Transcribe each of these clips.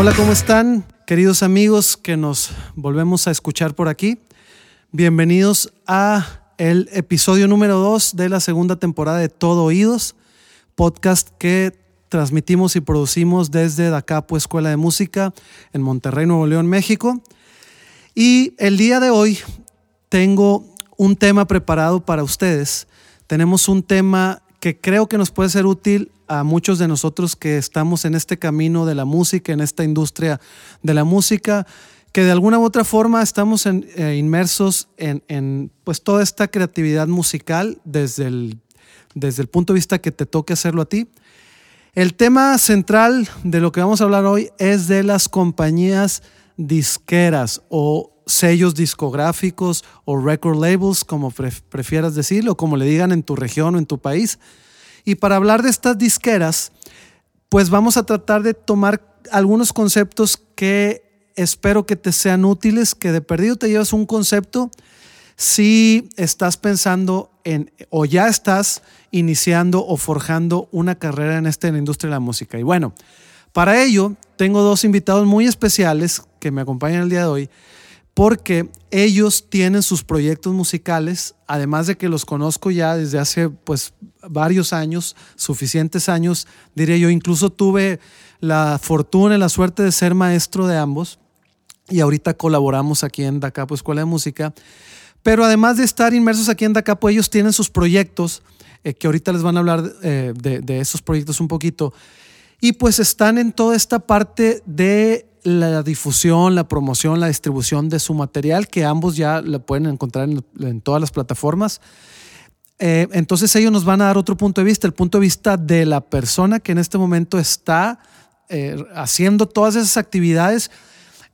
Hola, ¿cómo están? Queridos amigos que nos volvemos a escuchar por aquí. Bienvenidos a el episodio número 2 de la segunda temporada de Todo Oídos, podcast que transmitimos y producimpo desde Dacapo Escuela de Música en Monterrey, Nuevo León, México. Y el día de hoy tengo un tema preparado para ustedes. Tenemos un tema que creo que nos puede ser útil a muchos de nosotros que estamos en este camino de la música, en esta industria de la música, que de alguna u otra forma estamos eh, inmersos en, pues toda esta creatividad musical desde el, desde el punto de vista que te toque hacerlo a ti. El tema central de lo que vamos a hablar hoy es de las compañías disqueras o sellos discográficos o record labels, como prefieras decirlo, como le digan en tu región o en tu país. Y para hablar de estas disqueras, pues vamos a tratar de tomar algunos conceptos que espero que te sean útiles, que de perdido te llevas un concepto si estás pensando en o ya estás iniciando o forjando una carrera en esta en la industria de la música. Y bueno, para ello tengo dos invitados muy especiales que me acompañan el día de hoy porque ellos tienen sus proyectos musicales, además de que los conozco ya desde hace pues varios años, suficientes años, diré yo, incluso tuve la fortuna y la suerte de ser maestro de ambos y ahorita colaboramos aquí en Dacapo Escuela de Música, pero además de estar inmersos aquí en Dacapo, ellos tienen sus proyectos, eh, que ahorita les van a hablar eh, de, de esos proyectos un poquito, y pues están en toda esta parte de la difusión, la promoción, la distribución de su material, que ambos ya lo pueden encontrar en, todas las plataformas. Eh, entonces ellos nos van a dar otro punto de vista, el punto de vista de la persona que en este momento está eh, haciendo todas esas actividades.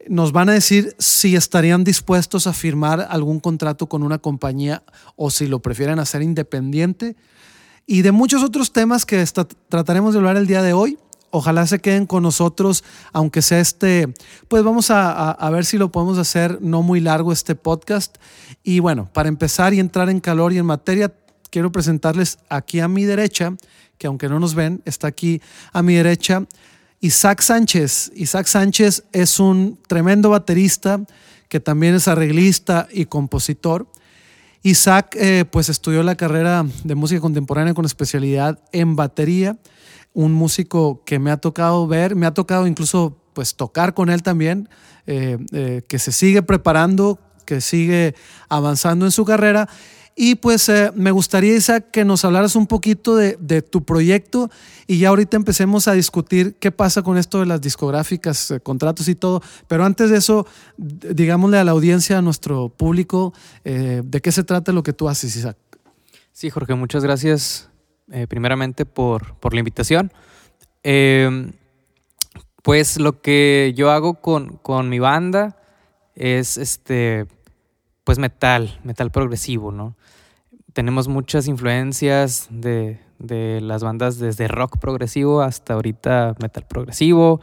Nos van a decir si estarían dispuestos a firmar algún contrato con una compañía o si lo prefieren hacer independiente. Y de muchos otros temas que trataremos de hablar el día de hoy. Ojalá se queden con nosotros, aunque sea este, pues vamos a, ver si lo podemos hacer no muy largo este podcast. Y bueno, para empezar y entrar en calor y en materia, quiero presentarles aquí a mi derecha, que aunque no nos ven, está aquí a mi derecha, Isaac Sánchez. Isaac Sánchez es un tremendo baterista que también es arreglista y compositor. Isaac eh, pues estudió la carrera de música contemporánea con especialidad en batería un músico que me ha tocado ver, me ha tocado incluso pues tocar con él también, eh, eh, que se sigue preparando, que sigue avanzando en su carrera. Y pues eh, me gustaría, Isaac, que nos hablaras un poquito de, tu proyecto y ya ahorita empecemos a discutir qué pasa con esto de las discográficas, contratos y todo. Pero antes de eso, digámosle a la audiencia, a nuestro público, de qué se trata lo que tú haces, Isaac. Sí, Jorge, muchas gracias eh, primeramente por, por, la invitación. Em, pues lo que yo hago con, con, mi banda es este, pues metal, metal progresivo, ¿no? Tenemos muchas influencias de, de las bandas desde rock progresivo hasta ahorita metal progresivo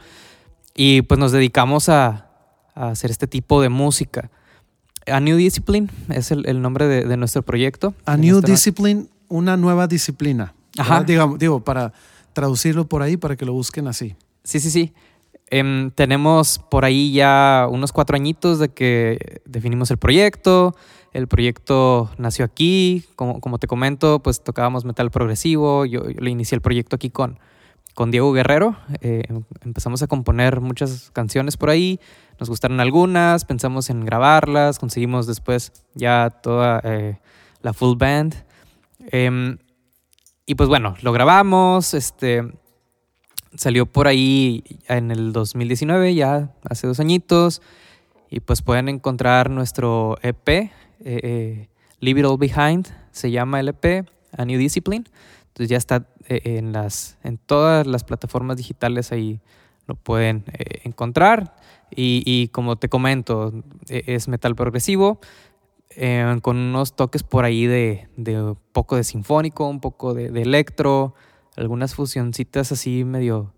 y pues nos dedicamos a, a hacer este tipo de música. A New Discipline es el, el nombre de, de, nuestro proyecto. A New Discipline una nueva disciplina. Ajá. Digamos, digo, para traducirlo por ahí, para que lo busquen así. Sí, sí, sí. Em, tenemos por ahí ya unos cuatro añitos de que definimos el proyecto. El proyecto nació aquí. Como, como te comento, pues tocábamos metal progresivo. Yo, le inicié el proyecto aquí con, con Diego Guerrero. Eh, empezamos a componer muchas canciones por ahí. Nos gustaron algunas, pensamos en grabarlas. Conseguimos después ya toda eh, la full band. Em, y pues bueno, lo grabamos, este, salió por ahí en el 2019, ya hace dos añitos, y pues pueden encontrar nuestro EP, eh, eh, Leave It All Behind, se llama el EP, A New Discipline. Entonces ya está eh, en, las, en todas las plataformas digitales ahí lo pueden encontrar. Y, y, como te comento, es metal progresivo. Eh, con unos toques por ahí de, un poco de sinfónico, un poco de, electro, algunas fusioncitas así medio,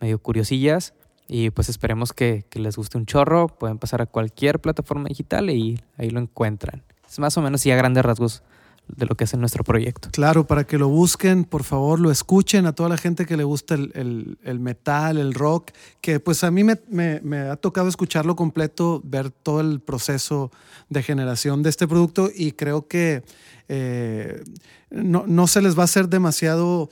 medio curiosillas. Y pues esperemos que, les guste un chorro. Pueden pasar a cualquier plataforma digital y ahí lo encuentran. Es más o menos y a grandes rasgos de lo que es en nuestro proyecto. Claro, para que lo busquen, por favor, lo escuchen a toda la gente que le gusta el, el, metal, el rock, que pues a mí me, me, me, ha tocado escucharlo completo, ver todo el proceso de generación de este producto y creo que eh, no, no se les va a hacer demasiado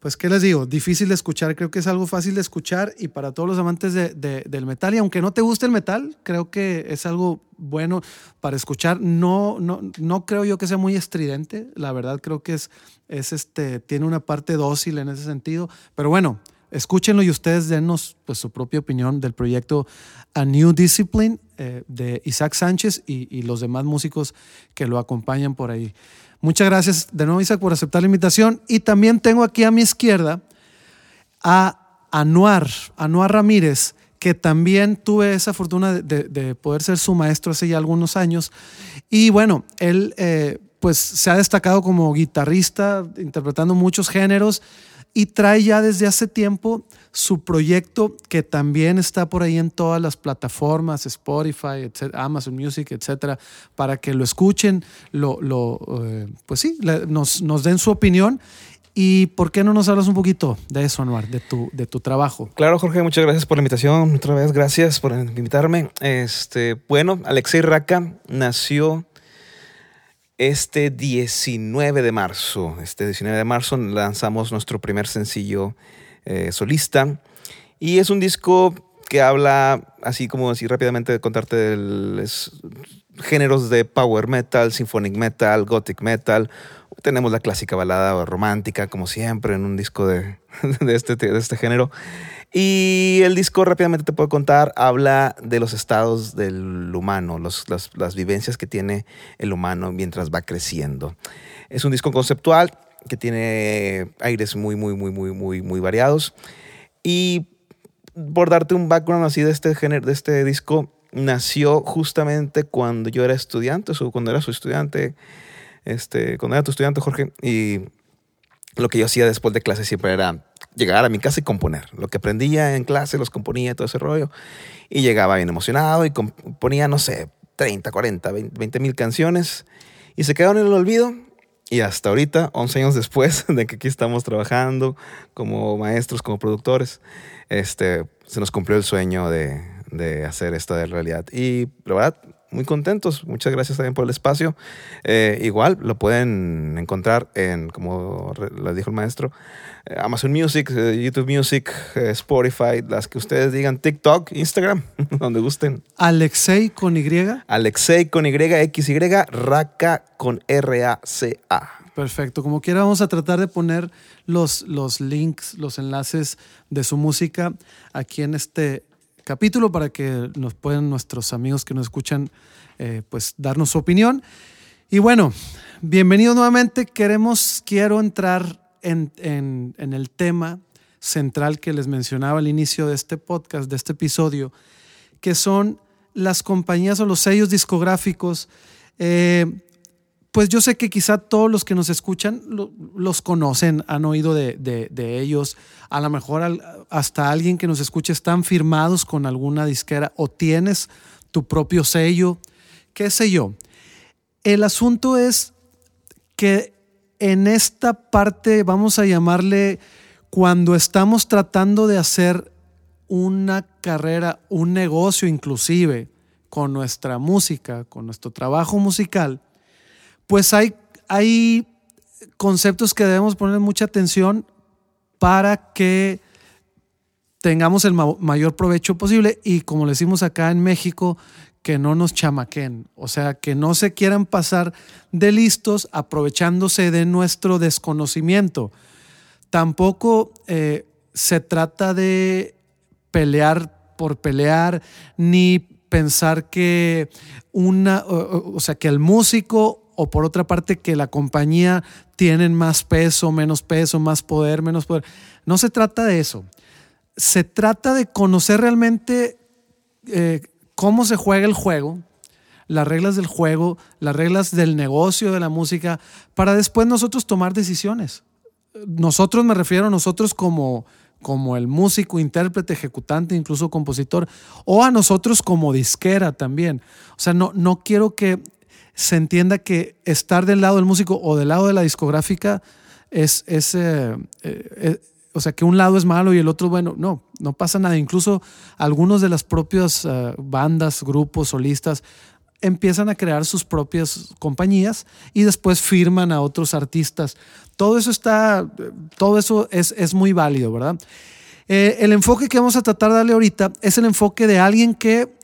pues, ¿qué les digo? Difícil de escuchar, creo que es algo fácil de escuchar y para todos los amantes de, del metal, y aunque no te guste el metal, creo que es algo bueno para escuchar. No, no, no creo yo que sea muy estridente, la verdad creo que es, es este, tiene una parte dócil en ese sentido, pero bueno, escúchenlo y ustedes denos pues, su propia opinión del proyecto A New Discipline eh, de Isaac Sánchez y, y los demás músicos que lo acompañan por ahí. Muchas gracias de nuevo, Isaac, por aceptar la invitación. Y también tengo aquí a mi izquierda a Anuar, Anuar Ramírez, que también tuve esa fortuna de, poder ser su maestro hace ya algunos años. Y bueno, él eh, pues se ha destacado como guitarrista, interpretando muchos géneros y trae ya desde hace tiempo su proyecto que también está por ahí en todas las plataformas, Spotify, Amazon Music, etcétera, para que lo escuchen, lo, lo eh, pues sí, nos, den su opinión ¿Y por qué no nos hablas un poquito de eso, Anuar, de tu, de tu trabajo? Claro, Jorge, muchas gracias por la invitación. Otra vez, gracias por invitarme. Este, bueno, Alexei Raka nació este 19 de marzo, este 19 de marzo lanzamos nuestro primer sencillo eh, solista y es un disco que habla, así como así rápidamente contarte de géneros de power metal, symphonic metal, gothic metal. Tenemos la clásica balada romántica, como siempre, en un disco de, de, este, de este género. Y el disco rápidamente te puedo contar, habla de los estados del humano, las, las, vivencias que tiene el humano mientras va creciendo. Es un disco conceptual que tiene aires muy, muy, muy, muy, muy, muy variados. Y por darte un background así de este género, de este disco, nació justamente cuando yo era estudiante, o cuando era su estudiante, este, cuando era tu estudiante, Jorge, y lo que yo hacía después de clase siempre era llegar a mi casa y componer. Lo que aprendía en clase los componía todo ese rollo. Y llegaba bien emocionado y componía, no sé, 30, 40, 20 mil canciones. Y se quedaron en el olvido. Y hasta ahorita, 11 años después de que aquí estamos trabajando como maestros, como productores, este, se nos cumplió el sueño de, de hacer esto de realidad. Y la verdad, muy contentos. Muchas gracias también por el espacio. Eh, igual lo pueden encontrar en, como les dijo el maestro, Amazon Music, eh, YouTube Music, Spotify, las que ustedes digan, TikTok, Instagram, donde gusten. Alexei con Y. Alexei con Y, XY, Raka con R-A-C-A. Perfecto. Como quiera, vamos a tratar de poner los, los links, los enlaces de su música aquí en este capítulo para que nos puedan nuestros amigos que nos escuchan eh, pues darnos su opinión. Y bueno, bienvenido nuevamente. Queremos, quiero entrar en, el tema central que les mencionaba al inicio de este podcast, de este episodio, que son las compañías o los sellos discográficos. Eh, pues yo sé que quizá todos los que nos escuchan los conocen, han oído de, ellos. A lo mejor hasta alguien que nos escuche están firmados con alguna disquera o tienes tu propio sello, qué sé yo. El asunto es que en esta parte, vamos a llamarle, cuando estamos tratando de hacer una carrera, un negocio inclusive, con nuestra música, con nuestro trabajo musical, pues hay, hay conceptos que debemos poner mucha atención para que tengamos el mayor provecho posible. Y como le decimos acá en México, que no nos chamaquen, o sea, que no se quieran pasar de listos aprovechándose de nuestro desconocimiento. Tampoco eh, se trata de pelear por pelear, ni pensar que una, o sea, que el músico o por otra parte que la compañía tienen más peso, menos peso, más poder, menos poder. No se trata de eso. Se trata de conocer realmente eh, cómo se juega el juego, las reglas del juego, las reglas del negocio de la música, para después nosotros tomar decisiones. Nosotros me refiero a nosotros como, como el músico, intérprete, ejecutante, incluso compositor, o a nosotros como disquera también. O sea, no, no quiero que se entienda que estar del lado del músico o del lado de la discográfica es, es eh, eh, eh, o sea, que un lado es malo y el otro, bueno, no, no pasa nada. Incluso algunos de las propias eh, bandas, grupos, solistas, empiezan a crear sus propias compañías y después firman a otros artistas. Todo eso está, todo eso es, es muy válido, ¿verdad? Eh, el enfoque que vamos a tratar de darle ahorita es el enfoque de alguien que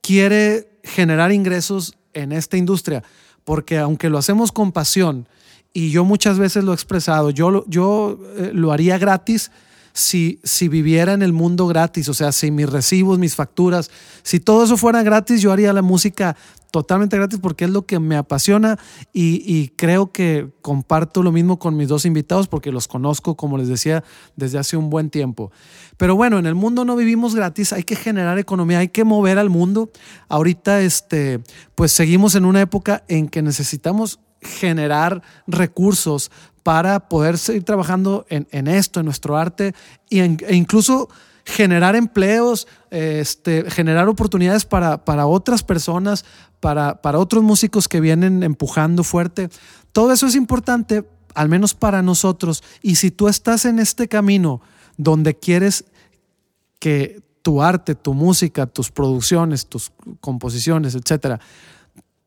quiere generar ingresos en esta industria, porque aunque lo hacemos con pasión, y yo muchas veces lo he expresado, yo, yo eh, lo haría gratis si, si viviera en el mundo gratis, o sea, si mis recibos, mis facturas, si todo eso fuera gratis, yo haría la música totalmente gratis porque es lo que me apasiona y, y creo que comparto lo mismo con mis dos invitados porque los conozco, como les decía, desde hace un buen tiempo. Pero bueno, en el mundo no vivimos gratis, hay que generar economía, hay que mover al mundo. Ahorita, este, pues seguimos en una época en que necesitamos generar recursos para poder seguir trabajando en, en esto, en nuestro arte, y e incluso generar empleos, este, generar oportunidades para, para otras personas, para, para otros músicos que vienen empujando fuerte. Todo eso es importante, al menos para nosotros. Y si tú estás en este camino donde quieres que tu arte, tu música, tus producciones, tus composiciones, etcétera,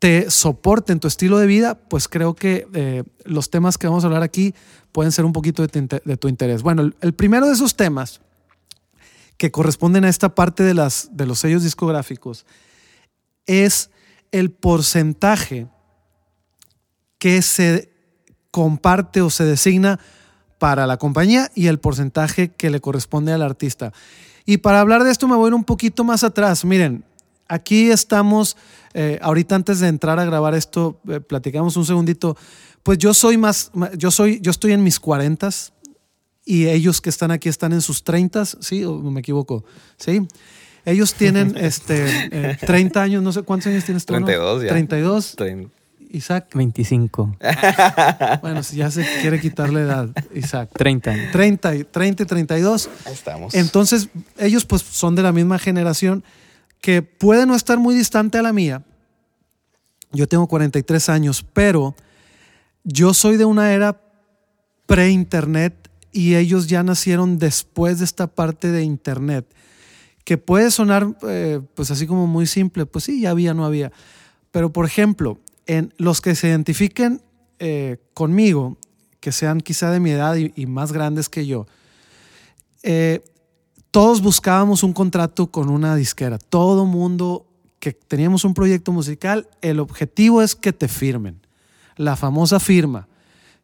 te soporten tu estilo de vida, pues creo que eh, los temas que vamos a hablar aquí pueden ser un poquito de tu, interés. Bueno, el, el primero de esos temas que corresponden a esta parte de, las, de los sellos discográficos es el porcentaje que se comparte o se designa para la compañía y el porcentaje que le corresponde al artista. Y para hablar de esto me voy a ir un poquito más atrás. Miren, aquí estamos, eh, ahorita antes de entrar a grabar esto, eh, platicamos un segundito. Pues yo soy más, yo soy, yo estoy en mis cuarentas y ellos que están aquí están en sus treintas, ¿sí? ¿O me equivoco? ¿Sí? Ellos tienen este, eh, 30 años, no sé cuántos años tienes tú. no? 32 ya. 32. Trein- Isaac. 25, Bueno, si ya se quiere quitar la edad, Isaac. 30 años. 30, y- 30 y 32. Ahí estamos. Entonces, ellos pues son de la misma generación que puede no estar muy distante a la mía. Yo tengo 43 años, pero yo soy de una era pre-internet y ellos ya nacieron después de esta parte de internet, que puede sonar eh, pues así como muy simple, pues sí, ya había, no había. Pero por ejemplo, en los que se identifiquen eh, conmigo, que sean quizá de mi edad y, más grandes que yo, eh, todos buscábamos un contrato con una disquera. Todo mundo que teníamos un proyecto musical, el objetivo es que te firmen. La famosa firma.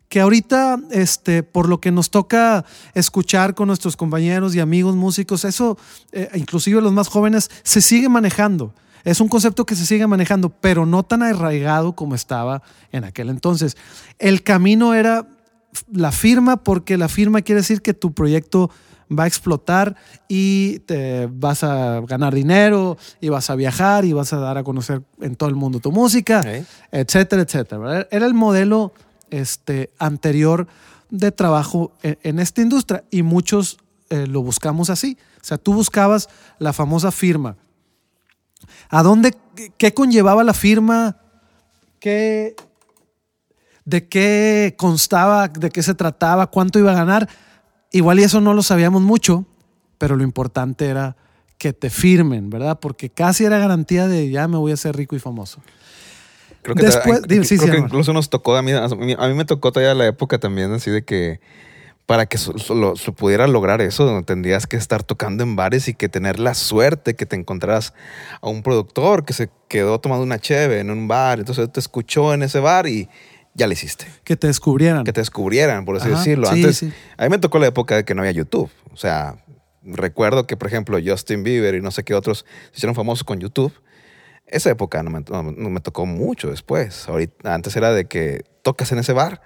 Que ahorita, este, por lo que nos toca escuchar con nuestros compañeros y amigos músicos, eso, eh, inclusive los más jóvenes, se sigue manejando. Es un concepto que se sigue manejando, pero no tan arraigado como estaba en aquel entonces. El camino era la firma, porque la firma quiere decir que tu proyecto va a explotar y te vas a ganar dinero y vas a viajar y vas a dar a conocer en todo el mundo tu música, etcétera, etcétera. Era el modelo este, anterior de trabajo en, en esta industria y muchos eh, lo buscamos así. O sea, tú buscabas la famosa firma. ¿A dónde, qué conllevaba la firma? ¿Qué, ¿De qué constaba? ¿De qué se trataba? ¿Cuánto iba a ganar? Igual y eso no lo sabíamos mucho, pero lo importante era que te firmen, ¿verdad? Porque casi era garantía de ya me voy a hacer rico y famoso. Creo que, Después- sí, creo sí, que incluso nos tocó, a mí, a mí a mí me tocó todavía la época también así de que para que se pudiera lograr eso, tendrías que estar tocando en bares y que tener la suerte que te encontraras a un productor que se quedó tomando una cheve en un bar, entonces te escuchó en ese bar y ya le hiciste. Que te descubrieran. Que te descubrieran, por así Ajá, decirlo. sí, Antes, sí. a mí me tocó la época de que no había YouTube. O sea, recuerdo que, por ejemplo, Justin Bieber y no sé qué otros se hicieron famosos con YouTube. Esa época no me, no- no me tocó mucho después. Ahorita, antes era de que tocas en ese bar,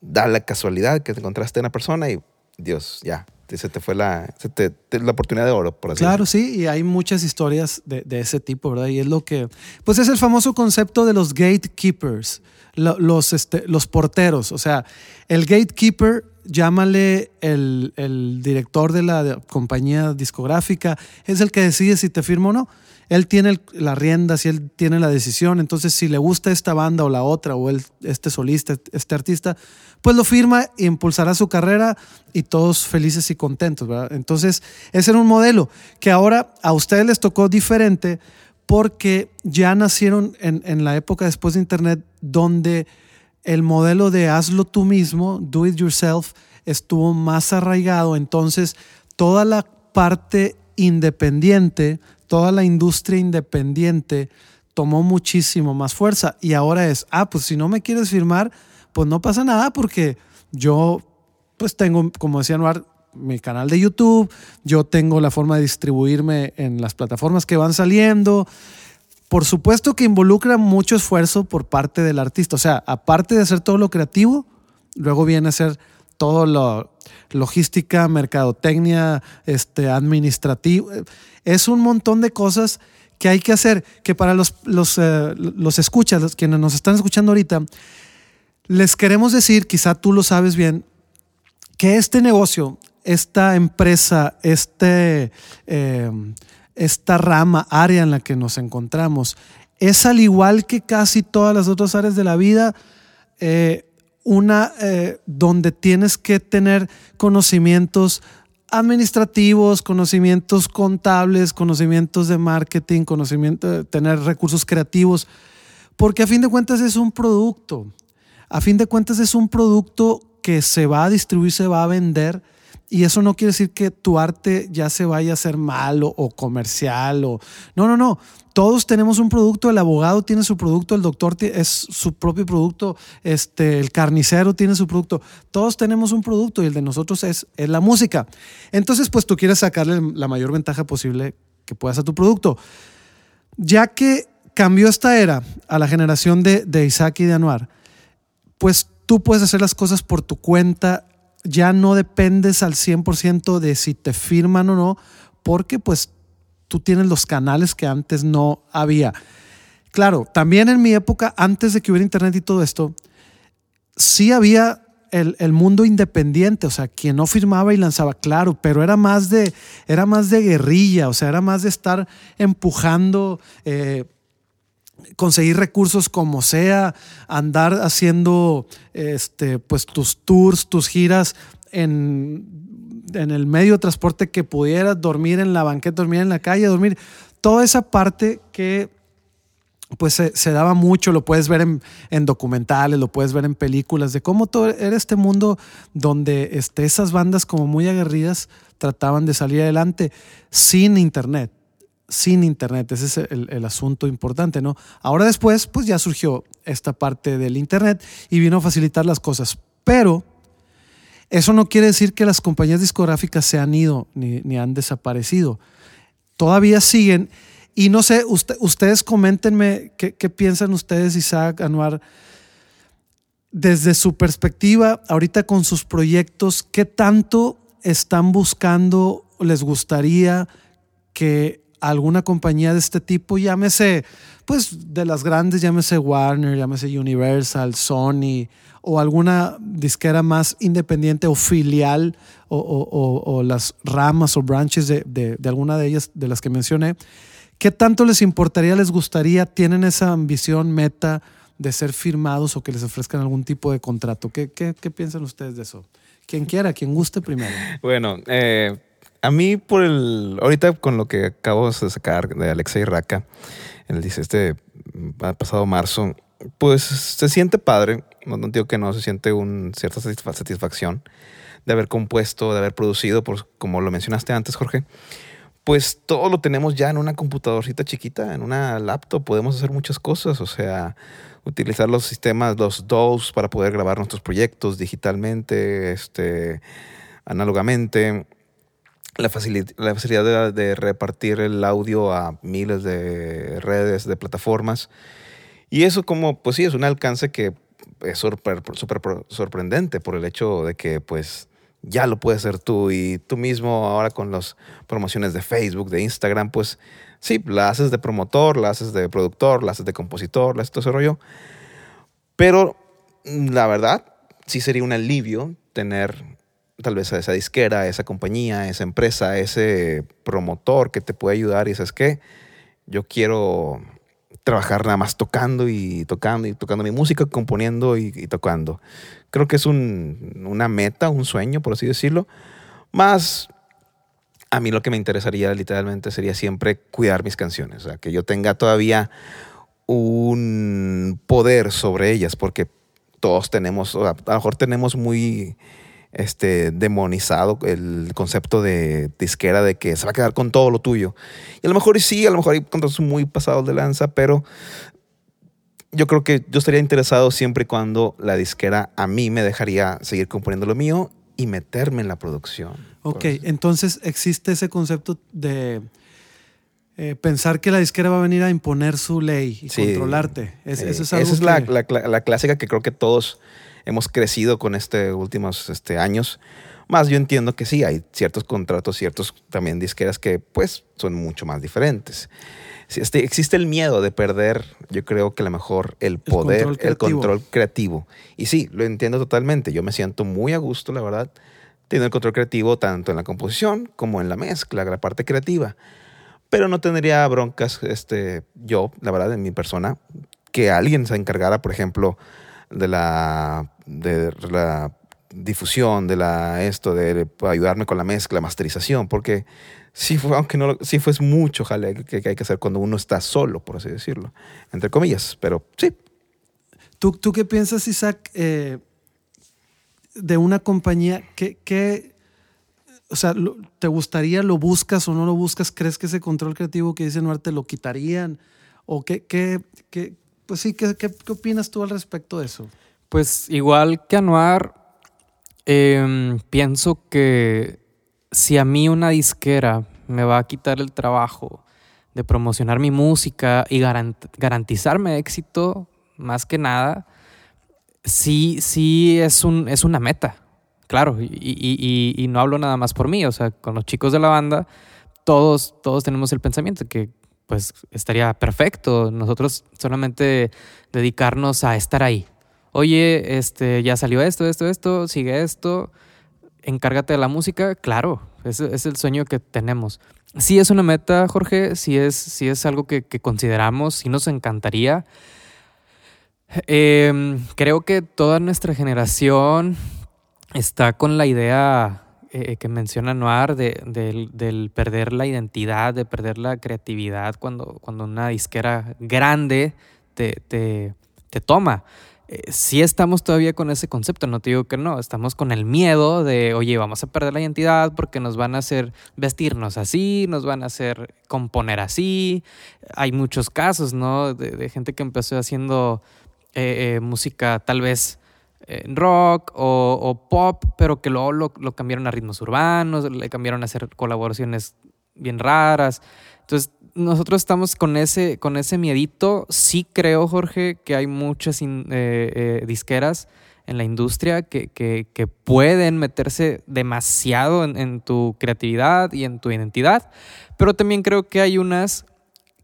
da la casualidad que te encontraste a una persona y Dios, ya, se te fue la, se te- te- la oportunidad de oro, por así Claro, sí, y hay muchas historias de, de ese tipo, ¿verdad? Y es lo que, pues es el famoso concepto de los gatekeepers, los, este, los porteros. O sea, el gatekeeper, llámale el, el director de la compañía discográfica, es el que decide si te firma o no. él tiene el- las riendas y él tiene la decisión. Entonces, si le gusta esta banda o la otra, o este solista, este artista, pues lo firma impulsará su carrera y todos felices y contentos, ¿verdad? Entonces, ese era un modelo que ahora a ustedes les tocó diferente porque ya nacieron en, en la época después de Internet donde el modelo de hazlo tú mismo, do it yourself, estuvo más arraigado. Entonces, toda la parte independiente, toda la industria independiente tomó muchísimo más fuerza. Y ahora es, ah, pues si no me quieres firmar, pues no pasa nada porque yo, pues tengo, como decía Noir, mi canal de YouTube, yo tengo la forma de distribuirme en las plataformas que van saliendo. Por supuesto que involucra mucho esfuerzo por parte del artista. O sea, aparte de hacer todo lo creativo, luego viene a hacer todo lo logística, mercadotecnia, este, administrativo. Es un montón de cosas que hay que hacer, que para los, los, eh, los escuchas, los quienes nos están escuchando ahorita, les queremos decir, quizá tú lo sabes bien, que este negocio, esta empresa, este, eh, esta rama, área en la que nos encontramos, es al igual que casi todas las otras áreas de la vida, eh, una eh, donde tienes que tener conocimientos administrativos, conocimientos contables, conocimientos de marketing, conocimiento tener recursos creativos, porque a fin de cuentas es un producto. A fin de cuentas es un producto que se va a distribuir, se va a vender. Y eso no quiere decir que tu arte ya se vaya a hacer malo o comercial o... No, no, no. Todos tenemos un producto, el abogado tiene su producto, el doctor es su propio producto, este, el carnicero tiene su producto. Todos tenemos un producto y el de nosotros es, es la música. Entonces, pues tú quieres sacarle la mayor ventaja posible que puedas a tu producto. Ya que cambió esta era a la generación de, de Isaac y de Anuar, pues tú puedes hacer las cosas por tu cuenta, ya no dependes al 100% de si te firman o no, porque pues tú tienes los canales que antes no había. Claro, también en mi época, antes de que hubiera internet y todo esto, sí había el, el, mundo independiente, o sea, quien no firmaba y lanzaba, claro, pero era más de, era más de guerrilla, o sea, era más de estar empujando. Eh, conseguir recursos como sea, andar haciendo este, pues, tus tours, tus giras en, en, el medio de transporte que pudieras, dormir en la banqueta, dormir en la calle, dormir, toda esa parte que pues se, daba mucho, lo puedes ver en, en, documentales, lo puedes ver en películas, de cómo todo era este mundo donde este, esas bandas como muy aguerridas trataban de salir adelante sin internet sin internet. Ese es el, asunto importante, ¿no? Ahora después, pues ya surgió esta parte del internet y vino a facilitar las cosas. Pero eso no quiere decir que las compañías discográficas se han ido ni, han desaparecido. Todavía siguen. Y no sé, usted, ustedes coméntenme qué, qué piensan ustedes, Isaac, Anuar, desde su perspectiva, ahorita con sus proyectos, ¿qué tanto están buscando, les gustaría que alguna compañía de este tipo, llámese, pues de las grandes, llámese Warner, llámese Universal, Sony, o alguna disquera más independiente o filial, o, o, o, o las ramas o branches de, de, de, alguna de ellas, de las que mencioné, ¿qué tanto les importaría, les gustaría, tienen esa ambición, meta de ser firmados o que les ofrezcan algún tipo de contrato? ¿Qué, qué, qué piensan ustedes de eso? Quien quiera, quien guste primero. Bueno, eh, a mí, por el. Ahorita con lo que acabo de sacar de Alexei Raka, él dice este pasado marzo, pues se siente padre. No, no digo que no, se siente un cierta satisfacción de haber compuesto, de haber producido, por, como lo mencionaste antes, Jorge. Pues todo lo tenemos ya en una computadorcita chiquita, en una laptop. Podemos hacer muchas cosas, o sea, utilizar los sistemas, los DAWs para poder grabar nuestros proyectos digitalmente, este, análogamente la, facilidad, de, de, repartir el audio a miles de redes, de plataformas. Y eso como, pues sí, es un alcance que es súper super sorprendente por el hecho de que pues ya lo puedes hacer tú y tú mismo ahora con las promociones de Facebook, de Instagram, pues sí, la haces de promotor, la haces de productor, la haces de compositor, la haces todo ese rollo. Pero la verdad, sí sería un alivio tener tal vez a esa disquera, a esa compañía, a esa empresa, a ese promotor que te puede ayudar y sabes qué, yo quiero trabajar nada más tocando y tocando y tocando mi música, componiendo y, tocando. Creo que es un, una meta, un sueño, por así decirlo. Más a mí lo que me interesaría literalmente sería siempre cuidar mis canciones, o sea, que yo tenga todavía un poder sobre ellas, porque todos tenemos, a lo mejor tenemos muy este, demonizado el concepto de disquera de que se va a quedar con todo lo tuyo. Y a lo mejor sí, a lo mejor hay contratos muy pasados de lanza, pero yo creo que yo estaría interesado siempre y cuando la disquera a mí me dejaría seguir componiendo lo mío y meterme en la producción. Ok, entonces existe ese concepto de eh, pensar que la disquera va a venir a imponer su ley y Sí. controlarte. Es, Sí, eso es algo Esa es la, que- la la clásica que creo que todos hemos crecido con este últimos este, años. Más yo entiendo que sí, hay ciertos contratos, ciertos también disqueras que pues son mucho más diferentes. Este, existe el miedo de perder, yo creo que a lo mejor el poder, control el control creativo. Y sí, lo entiendo totalmente. Yo me siento muy a gusto, la verdad, teniendo el control creativo tanto en la composición como en la mezcla, la parte creativa. Pero no tendría broncas este, yo, la verdad, en mi persona, que alguien se encargara, por ejemplo, de la, de la difusión, de la esto, de ayudarme con la mezcla, masterización, porque sí fue, aunque no, sí fue mucho jale que, hay que hacer cuando uno está solo, por así decirlo, entre comillas, pero sí. ¿Tú, ¿Tú qué piensas, Isaac, eh, de una compañía que, o sea, ¿te gustaría, lo buscas o no lo buscas? ¿Crees que ese control creativo que dice Noir te lo quitarían? ¿O qué, qué, qué- pues sí, ¿qué, qué, qué opinas tú al respecto de eso? Pues igual que Anuar, em, pienso que si a mí una disquera me va a quitar el trabajo de promocionar mi música y garant- garantizarme éxito, más que nada, sí, sí es, un, es una meta, claro. Y, y- y- y no hablo nada más por mí, o sea, con los chicos de la banda, todos, todos tenemos el pensamiento que pues estaría perfecto nosotros solamente dedicarnos a estar ahí. Oye, este, ya salió esto, esto, esto, sigue esto, encárgate de la música, claro, es el sueño que tenemos. Sí es una meta, Jorge, sí es, sí es algo que, consideramos, sí nos encantaría. Em, creo que toda nuestra generación está con la idea eh, que menciona Noir de, del, del perder la identidad, de perder la creatividad cuando, cuando una disquera grande te, te, te toma. Eh, sí estamos todavía con ese concepto, no te digo que no, estamos con el miedo de, oye, vamos a perder la identidad porque nos van a hacer vestirnos así, nos van a hacer componer así. Hay muchos casos, ¿no? De, de gente que empezó haciendo eh, eh, música tal vez eh, rock o, pop, pero que luego lo, lo cambiaron a ritmos urbanos, le cambiaron a hacer colaboraciones bien raras. Entonces, nosotros estamos con ese, con ese miedito. Sí creo, Jorge, que hay muchas eh, eh, disqueras en la industria que, que- pueden meterse demasiado en, tu creatividad y en tu identidad, pero también creo que hay unas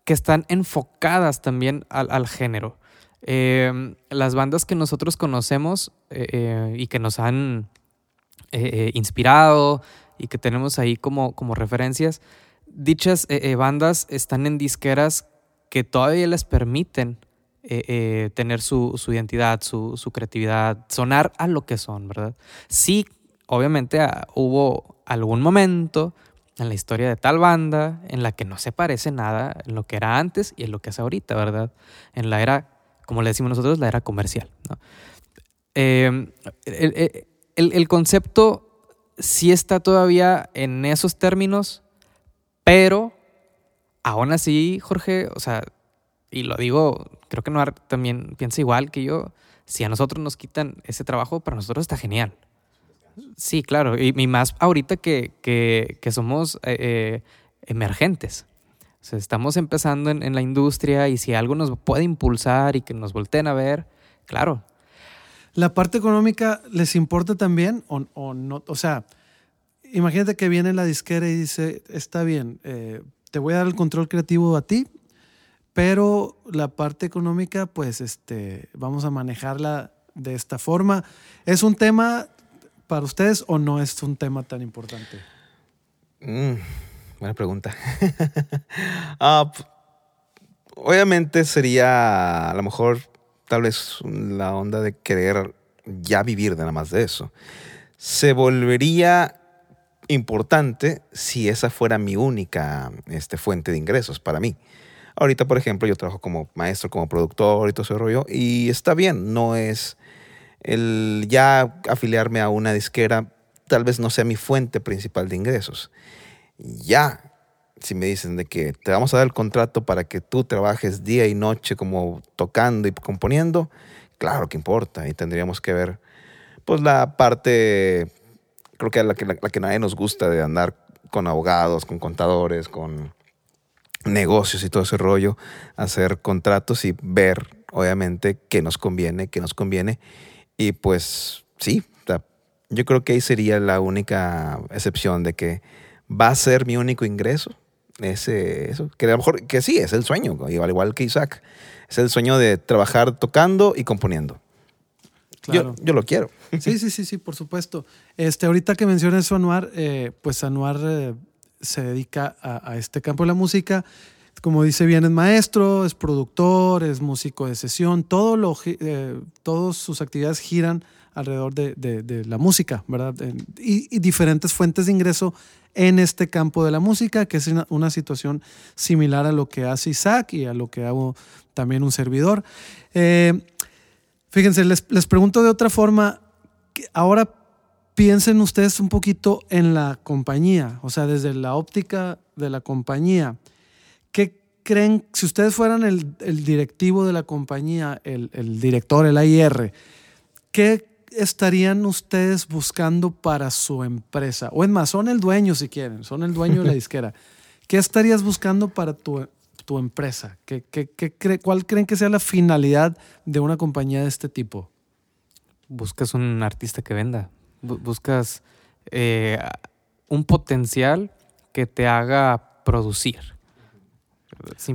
que están enfocadas también al, género. Eh, las bandas que nosotros conocemos eh, y que nos han inspirado y que tenemos ahí como, como referencias, dichas eh, eh, bandas están en disqueras que todavía les permiten eh, tener su, su identidad, su, su creatividad, sonar a lo que son, ¿verdad? Sí, obviamente ah, hubo algún momento en la historia de tal banda en la que no se parece nada en lo que era antes y en lo que es ahorita, ¿verdad? En la era, como le decimos nosotros, la era comercial, el, el- el- el concepto sí está todavía en esos términos, pero aún así, Jorge, o sea, y lo digo, creo que Noir también piensa igual que yo, si a nosotros nos quitan ese trabajo, para nosotros está genial. Sí, claro, y, y más ahorita que, que- somos eh, eh, emergentes. O sea, estamos empezando en, en la industria y si algo nos puede impulsar y que nos volteen a ver, claro, ¿La parte económica les importa también o, o no? O sea, imagínate que viene la disquera y dice, está bien, eh, te voy a dar el control creativo a ti, pero la parte económica, pues, este, vamos a manejarla de esta forma. ¿Es un tema para ustedes o no es un tema tan importante? Mm, buena pregunta. Ah, obviamente sería a lo mejor tal vez la onda de querer ya vivir de nada más de eso. Se volvería importante si esa fuera mi única este, fuente de ingresos para mí. Ahorita, por ejemplo, yo trabajo como maestro, como productor y todo ese rollo, y está bien, no es el ya afiliarme a una disquera, tal vez no sea mi fuente principal de ingresos. Ya si me dicen de que te vamos a dar el contrato para que tú trabajes día y noche como tocando y componiendo, claro que importa y tendríamos que ver pues la parte, creo que la que, la, que nadie nos gusta de andar con abogados, con contadores, con negocios y todo ese rollo, hacer contratos y ver obviamente qué nos conviene, qué nos conviene y pues sí, yo creo que ahí sería la única excepción de que va a ser mi único ingreso ese, eso, que a lo mejor, que sí, es el sueño, al igual que Isaac. Es el sueño de trabajar tocando y componiendo. Yo, yo, lo quiero. Sí, sí, sí, sí, por supuesto. Este, ahorita que mencionas eso, Anuar, eh, pues Anuar eh, se dedica a, este campo de la música. Como dice bien, es maestro, es productor, es músico de sesión. Todo lo, eh, todas sus actividades giran alrededor de, de, la música, ¿verdad? Y, y, diferentes fuentes de ingreso en este campo de la música, que es una, situación similar a lo que hace Isaac y a lo que hago también un servidor. Eh, fíjense, les, les, pregunto de otra forma, ahora piensen ustedes un poquito en la compañía, o sea, desde la óptica de la compañía. ¿Qué creen, si ustedes fueran el, el directivo de la compañía, el, el director, el AIR, ¿qué estarían ustedes buscando para su empresa? O es más, son el dueño si quieren, son el dueño de la disquera. ¿Qué estarías buscando para tu, tu empresa? ¿Qué, qué, qué ¿Cuál creen que sea la finalidad de una compañía de este tipo? Buscas un artista que venda. Buscas eh, un potencial que te haga producir.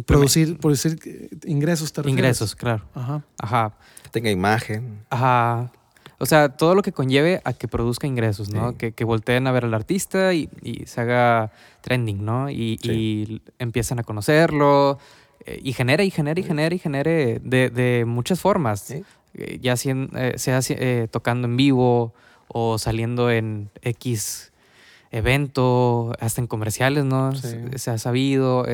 Producir, producir eh, ingresos, ¿te Ingresos, claro. Ajá. Ajá. Que tenga imagen. Ajá. O sea, todo lo que conlleve a que produzca ingresos, ¿no? Que, que, volteen a ver al artista y, se haga trending, ¿no? Y, y empiezan a conocerlo eh, y genera y genera y genera y genere de, de muchas formas. Eh, ya eh, sea tocando en vivo o saliendo en X evento, hasta en comerciales, ¿no? Se, ha sabido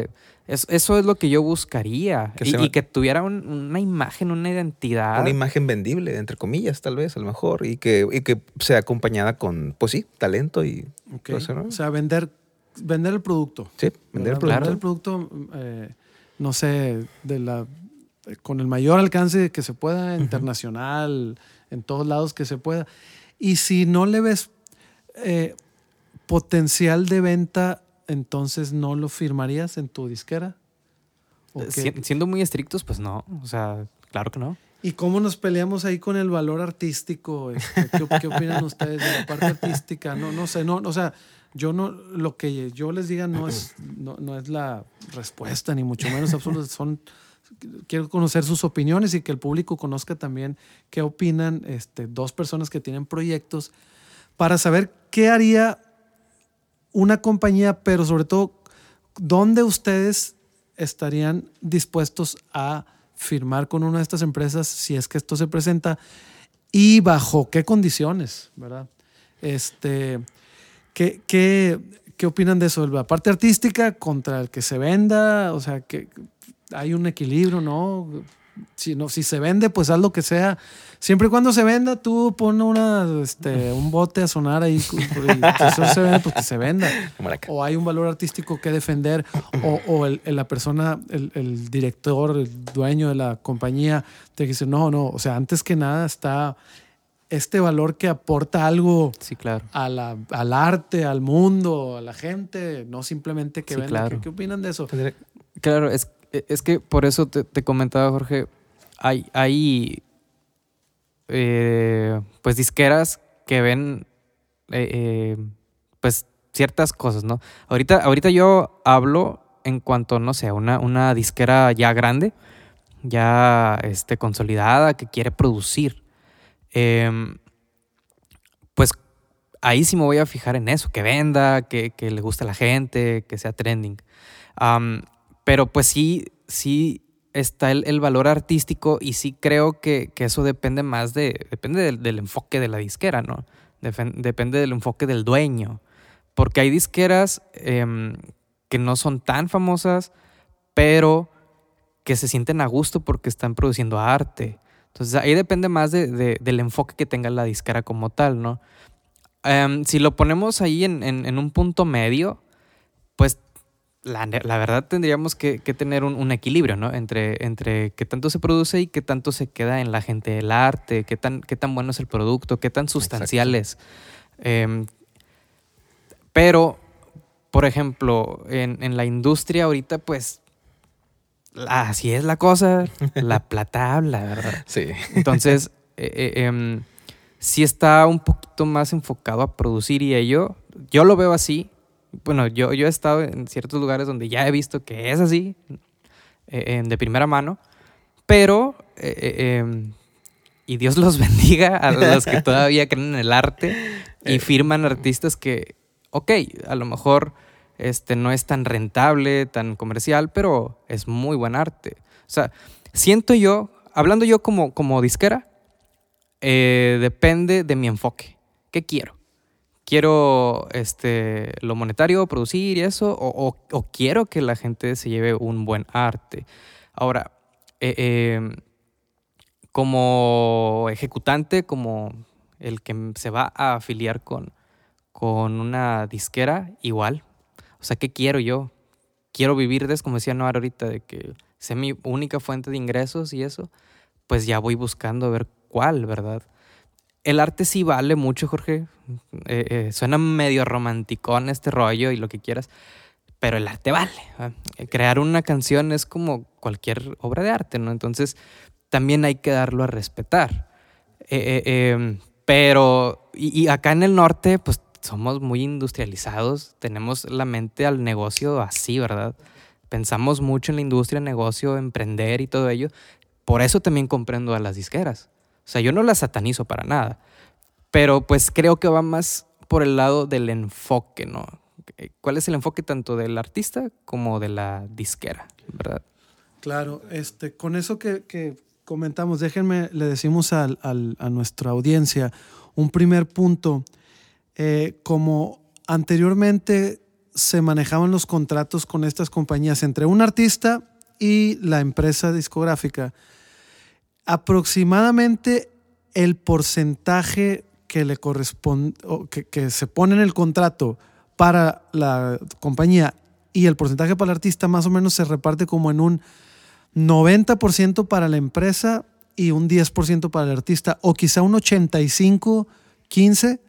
eso es lo que yo buscaría. y, que tuviera una imagen, una identidad. Una imagen vendible, entre comillas, tal vez, a lo mejor. Y que, que sea acompañada con, pues sí, talento y... O sea, vender, vender el producto. Sí, vender el producto. Vender el producto, eh, no sé, de la, con el mayor alcance que se pueda, internacional, en todos lados que se pueda. Y si no le ves eh, potencial de venta entonces no lo firmarías en tu disquera. siendo muy estrictos, pues no. O sea, claro que no. ¿Y cómo nos peleamos ahí con el valor artístico? Este, ¿Qué, opinan ustedes de la parte artística? No, no sé, no, o sea, yo no, lo que yo les diga no es, no, es la respuesta, ni mucho menos absoluto. Son, quiero conocer sus opiniones y que el público conozca también qué opinan este, dos personas que tienen proyectos para saber qué haría una compañía, pero sobre todo, ¿dónde ustedes estarían dispuestos a firmar con una de estas empresas si es que esto se presenta y bajo qué condiciones, ¿verdad? Este, ¿qué, qué, qué opinan de eso? La parte artística contra el que se venda, o sea, que hay un equilibrio, ¿no? Si, no, si se vende, pues haz lo que sea Siempre y cuando se venda, tú pon una, este, un bote a sonar ahí. Y eso se vende, pues que se venda. O hay un valor artístico que defender, o, o el, la persona, el, el, director, el dueño de la compañía, te dice, no, no, o sea, antes que nada está este valor que aporta algo sí, claro. a la, al arte, al mundo, a la gente, no simplemente que venda. ¿Qué, opinan de eso? Claro, es, es que por eso te, comentaba, Jorge, hay, hay eh, pues disqueras que ven eh, eh, pues ciertas cosas, ¿no? Ahorita, ahorita yo hablo en cuanto, no sé, una, una disquera ya grande, ya este, consolidada, que quiere producir. Em, pues ahí sí me voy a fijar en eso, que venda, que, le guste a la gente, que sea trending. Pero pues sí, sí está el, valor artístico y sí creo que, eso depende más de, depende del, enfoque de la disquera, ¿no? depende del enfoque del dueño. Porque hay disqueras em, que no son tan famosas, pero que se sienten a gusto porque están produciendo arte. Entonces ahí depende más del enfoque que tenga la disquera como tal, ¿no? Em, si lo ponemos ahí en, un punto medio, pues la, verdad tendríamos que, tener un, equilibrio, ¿no? Entre, entre qué tanto se produce y qué tanto se queda en la gente del arte, qué tan, qué tan bueno es el producto, qué tan sustancial es. Em, pero, por ejemplo, en, la industria ahorita, pues, así es la cosa, la plata habla, ¿verdad? Sí. Entonces, eh, sí está un poquito más enfocado a producir y ello. Yo lo veo así, bueno, yo, yo he estado en ciertos lugares donde ya he visto que es así, eh, de primera mano, pero, eh, eh, em, y Dios los bendiga a los que todavía creen en el arte y firman artistas que, ok, a lo mejor este, no es tan rentable, tan comercial, pero es muy buen arte. O sea, siento yo, hablando yo como, como disquera, depende de mi enfoque. ¿Qué quiero? Quiero este, lo monetario, producir y eso, o, quiero que la gente se lleve un buen arte. Ahora, eh, em, como ejecutante, como el que se va a afiliar con, con una disquera, igual. O sea, ¿qué quiero yo? Quiero vivir de como decía Noar ahorita, de que sea mi única fuente de ingresos y eso, pues ya voy buscando a ver cuál, ¿verdad? El arte sí vale mucho, Jorge. Eh, eh, suena medio romanticón este rollo y lo que quieras, pero el arte vale. Crear una canción es como cualquier obra de arte, ¿no? Entonces también hay que darlo a respetar. Eh, em, pero, y, acá en el norte, pues somos muy industrializados, tenemos la mente al negocio así, ¿verdad? Pensamos mucho en la industria, negocio, emprender y todo ello. Por eso también comprendo a las disqueras o sea, yo no la satanizo para nada, pero pues creo que va más por el lado del enfoque, ¿no? ¿Cuál es el enfoque tanto del artista como de la disquera, verdad? Claro, este, con eso que, comentamos, déjenme, le decimos a nuestra audiencia un primer punto. Eh, como anteriormente se manejaban los contratos con estas compañías entre un artista y la empresa discográfica, aproximadamente el porcentaje que le corresponde, que, que, se pone en el contrato para la compañía y el porcentaje para el artista más o menos se reparte como en un 90% para la empresa y un 10% para el artista, o quizá un 85, 15,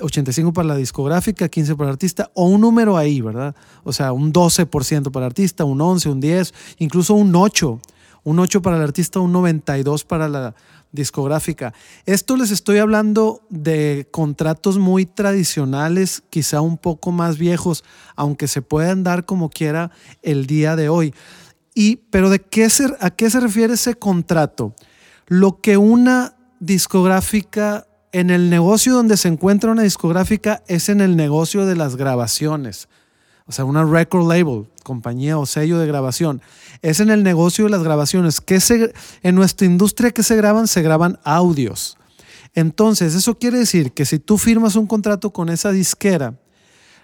85 para la discográfica, 15 para el artista, o un número ahí, ¿verdad? O sea, un 12% para el artista, un 11, un 10, incluso un 8 un 8 para el artista, un 92 para la discográfica. Esto les estoy hablando de contratos muy tradicionales, quizá un poco más viejos, aunque se puedan dar como quiera el día de hoy. Y, pero ¿de qué ¿a qué se refiere ese contrato? Lo que una discográfica, en el negocio donde se encuentra una discográfica, es en el negocio de las grabaciones o sea, una record label, compañía o sello de grabación, es en el negocio de las grabaciones. que se, en nuestra industria que se graban? Se graban audios. Entonces, eso quiere decir que si tú firmas un contrato con esa disquera,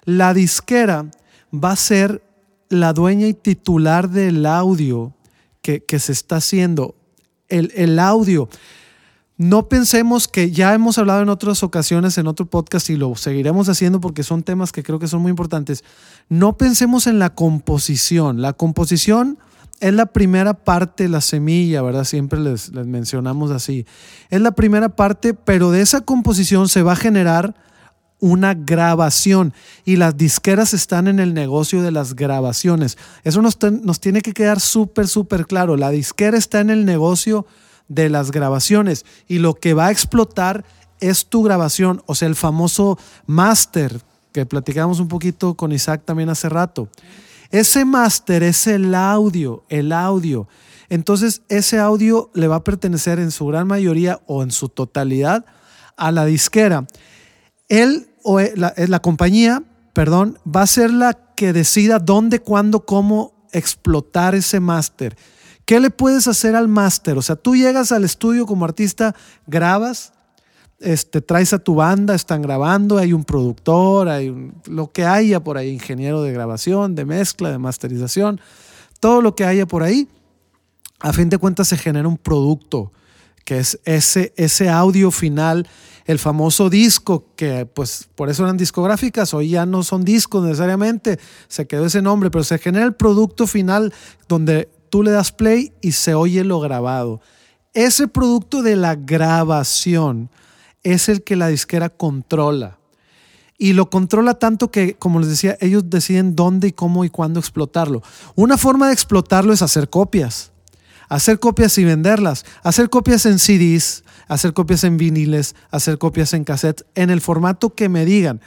la disquera va a ser la dueña y titular del audio que, se está haciendo. El, el audio no pensemos que ya hemos hablado en otras ocasiones, en otro podcast, y lo seguiremos haciendo porque son temas que creo que son muy importantes. No pensemos en la composición. La composición es la primera parte, la semilla, ¿verdad? Siempre les, mencionamos así. Es la primera parte, pero de esa composición se va a generar una grabación y las disqueras están en el negocio de las grabaciones. Eso nos, nos tiene que quedar súper, súper claro. La disquera está en el negocio de las grabaciones y lo que va a explotar es tu grabación, o sea, el famoso máster que platicamos un poquito con Isaac también hace rato. Ese máster es el audio, el audio. Entonces, ese audio le va a pertenecer en su gran mayoría o en su totalidad a la disquera. Él o e, la, la compañía, perdón, va a ser la que decida dónde, cuándo, cómo explotar ese máster ¿Qué le puedes hacer al máster? O sea, tú llegas al estudio como artista, grabas, este, traes a tu banda, están grabando, hay un productor, hay lo que haya por ahí, ingeniero de grabación, de mezcla, de masterización, todo lo que haya por ahí, a fin de cuentas se genera un producto, que es ese, ese audio final, el famoso disco, que pues por eso eran discográficas, hoy ya no son discos necesariamente, se quedó ese nombre, pero se genera el producto final donde tú le das play y se oye lo grabado. Ese producto de la grabación es el que la disquera controla. Y lo controla tanto que, como les decía, ellos deciden dónde y cómo y cuándo explotarlo. Una forma de explotarlo es hacer copias. Hacer copias y venderlas. Hacer copias en CDs, hacer copias en viniles, hacer copias en cassettes, en el formato que me digan.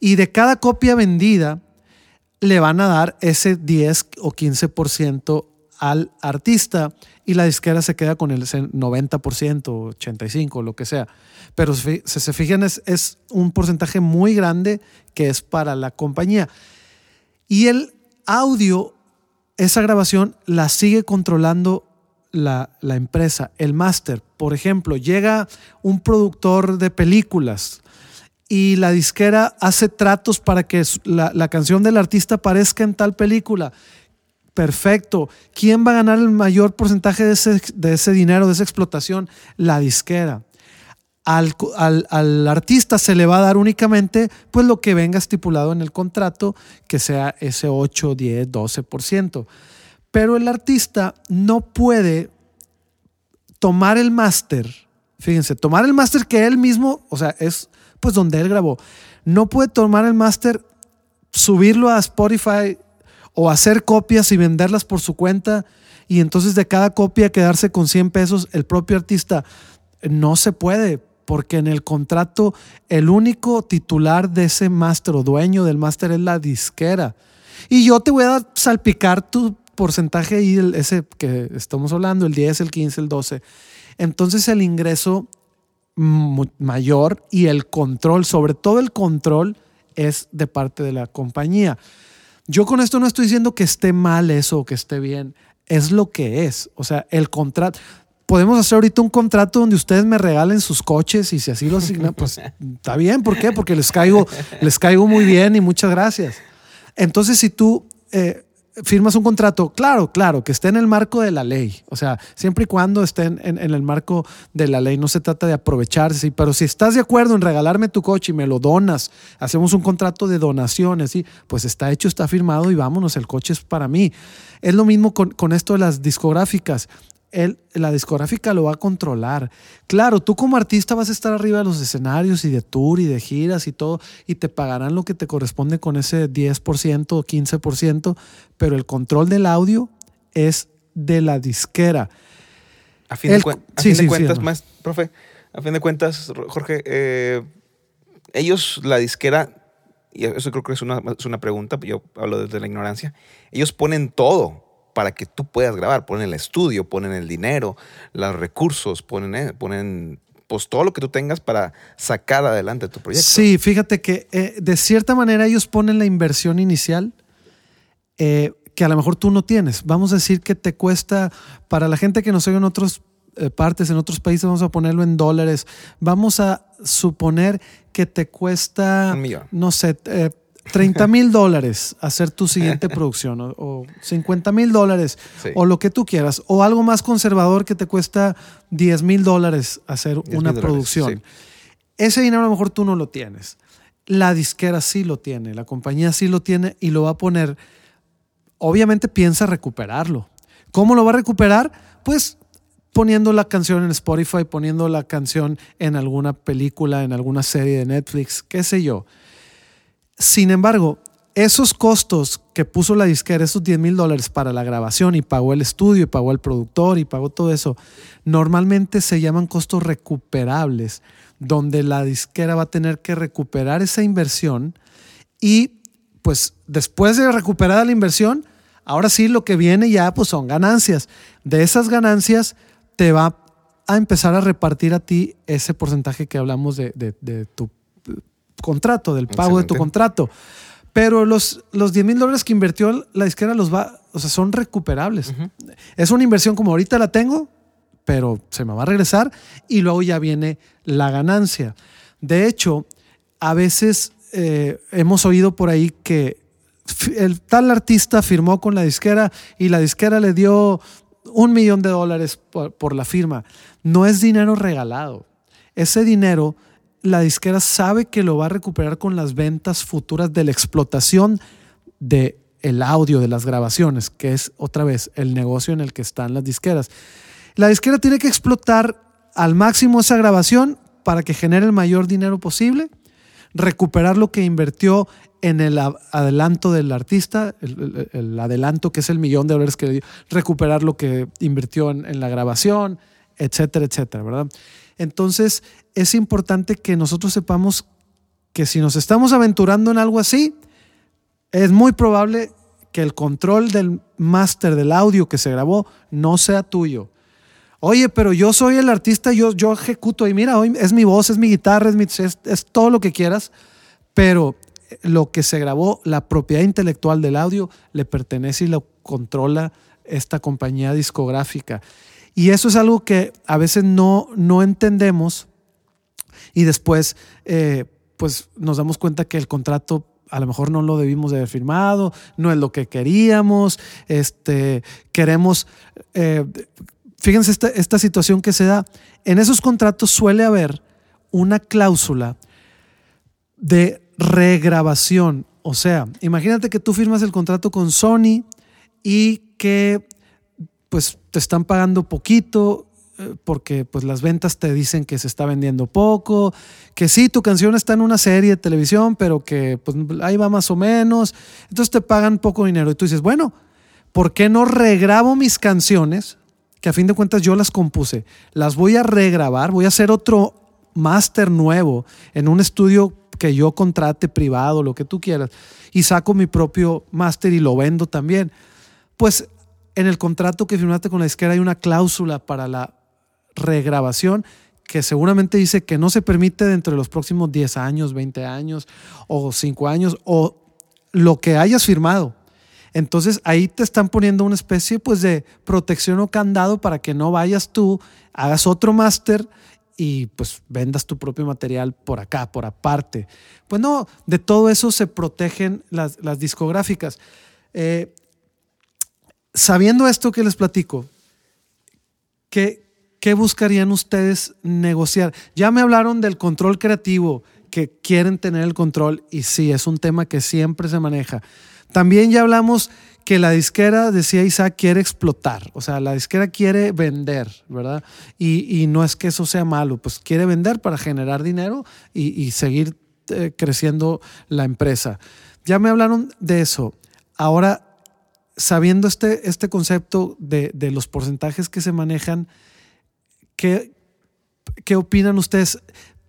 Y de cada copia vendida, le van a dar ese 10 o 15% al artista y la disquera se queda con el 90%, 85%, lo que sea. Pero si se fijan, es, es un porcentaje muy grande que es para la compañía. Y el audio, esa grabación la sigue controlando la, la, empresa, el máster. Por ejemplo, llega un productor de películas y la disquera hace tratos para que la, la, canción del artista aparezca en tal película perfecto. ¿Quién va a ganar el mayor porcentaje de ese, dinero, de esa explotación? La disquera. Al, al, artista se le va a dar únicamente pues lo que venga estipulado en el contrato, que sea ese 8, 10, 12%. Pero el artista no puede tomar el máster, fíjense, tomar el máster que él mismo, o sea, es pues donde él grabó, no puede tomar el máster, subirlo a Spotify o hacer copias y venderlas por su cuenta y entonces de cada copia quedarse con 100 pesos el propio artista. No se puede, porque en el contrato el único titular de ese máster o dueño del máster es la disquera. Y yo te voy a salpicar tu porcentaje y ese que estamos hablando, el 10, el 15, el 12. Entonces el ingreso mayor y el control, sobre todo el control, es de parte de la compañía. Yo con esto no estoy diciendo que esté mal eso o que esté bien. Es lo que es. O sea, el contrato. Podemos hacer ahorita un contrato donde ustedes me regalen sus coches y si así lo asignan, pues está bien. ¿Por qué? Porque les caigo, les caigo muy bien y muchas gracias. Entonces, si tú eh, firmas un contrato, claro, claro, que esté en el marco de la ley. O sea, siempre y cuando esté en, el marco de la ley, no se trata de aprovecharse. Pero si estás de acuerdo en regalarme tu coche y me lo donas, hacemos un contrato de donaciones, ¿sí? pues está hecho, está firmado y vámonos, el coche es para mí. Es lo mismo con, con esto de las discográficas la discográfica lo va a controlar. Claro, tú como artista vas a estar arriba de los escenarios y de tour y de giras y todo, y te pagarán lo que te corresponde con ese 10% o 15%, pero el control del audio es de la disquera. A fin de, cuentas, más, profe, a fin de cuentas, Jorge, eh, ellos, la disquera, y eso creo que es una, es una pregunta, yo hablo desde la ignorancia, ellos ponen todo para que tú puedas grabar. Ponen el estudio, ponen el dinero, los recursos, ponen, eh, ponen pues todo lo que tú tengas para sacar adelante tu proyecto. Sí, fíjate que eh, de cierta manera ellos ponen la inversión inicial eh, que a lo mejor tú no tienes. Vamos a decir que te cuesta, para la gente que nos oye en otras partes, en otros países, vamos a ponerlo en dólares. Vamos a suponer que te cuesta, no sé, 30 mil dólares hacer tu siguiente producción o, 50 mil dólares o lo que tú quieras o algo más conservador que te cuesta 10 mil dólares hacer una producción. Ese dinero a lo mejor tú no lo tienes. La disquera sí lo tiene, la compañía sí lo tiene y lo va a poner. Obviamente piensa recuperarlo. ¿Cómo lo va a recuperar? Pues poniendo la canción en Spotify, poniendo la canción en alguna película, en alguna serie de Netflix, qué sé yo sin embargo, esos costos que puso la disquera, esos 10 mil dólares para la grabación y pagó el estudio y pagó el productor y pagó todo eso, normalmente se llaman costos recuperables, donde la disquera va a tener que recuperar esa inversión y pues después de recuperar la inversión, ahora sí lo que viene ya pues son ganancias. De esas ganancias te va a empezar a repartir a ti ese porcentaje que hablamos de, de tu contrato, del pago de tu contrato. Pero los, los 10 mil dólares que invirtió la disquera los va, o sea, son recuperables. Es una inversión como ahorita la tengo, pero se me va a regresar y luego ya viene la ganancia. De hecho, a veces eh, hemos oído por ahí que el tal artista firmó con la disquera y la disquera le dio un millón de dólares por, la firma. No es dinero regalado. Ese dinero la disquera sabe que lo va a recuperar con las ventas futuras de la explotación de el audio de las grabaciones, que es otra vez el negocio en el que están las disqueras. La disquera tiene que explotar al máximo esa grabación para que genere el mayor dinero posible, recuperar lo que invirtió en el adelanto del artista, el, adelanto que es el millón de dólares que le dio, recuperar lo que invirtió en, en la grabación, etcétera, etcétera, ¿verdad? Entonces es importante que nosotros sepamos que si nos estamos aventurando en algo así, es muy probable que el control del máster del audio que se grabó no sea tuyo. Oye, pero yo soy el artista, yo, yo ejecuto y mira, hoy es mi voz, es mi guitarra, es, es todo lo que quieras, pero lo que se grabó, la propiedad intelectual del audio, le pertenece y lo controla esta compañía discográfica. Y eso es algo que a veces no, no entendemos y después eh, pues nos damos cuenta que el contrato a lo mejor no lo debimos de haber firmado, no es lo que queríamos, este, queremos, eh, fíjense esta, esta situación que se da, en esos contratos suele haber una cláusula de regrabación. O sea, imagínate que tú firmas el contrato con Sony y que pues te están pagando poquito porque pues las ventas te dicen que se está vendiendo poco, que sí, tu canción está en una serie de televisión, pero que pues ahí va más o menos, entonces te pagan poco dinero y tú dices, bueno, ¿por qué no regrabo mis canciones? Que a fin de cuentas yo las compuse, las voy a regrabar, voy a hacer otro máster nuevo en un estudio que yo contrate privado, lo que tú quieras, y saco mi propio máster y lo vendo también. Pues en el contrato que firmaste con la disquera hay una cláusula para la regrabación que seguramente dice que no se permite dentro de los próximos 10 años, 20 años o 5 años o lo que hayas firmado. Entonces ahí te están poniendo una especie pues de protección o candado para que no vayas tú, hagas otro máster y pues vendas tu propio material por acá, por aparte. Pues no, de todo eso se protegen las, discográficas. Eh, sabiendo esto que les platico, ¿qué, ¿qué buscarían ustedes negociar? Ya me hablaron del control creativo, que quieren tener el control y sí, es un tema que siempre se maneja. También ya hablamos que la disquera, decía Isaac, quiere explotar, o sea, la disquera quiere vender, ¿verdad? Y, no es que eso sea malo, pues quiere vender para generar dinero y, seguir eh, creciendo la empresa. Ya me hablaron de eso. Ahora, sabiendo este, este concepto de, los porcentajes que se manejan, ¿qué, ¿qué opinan ustedes?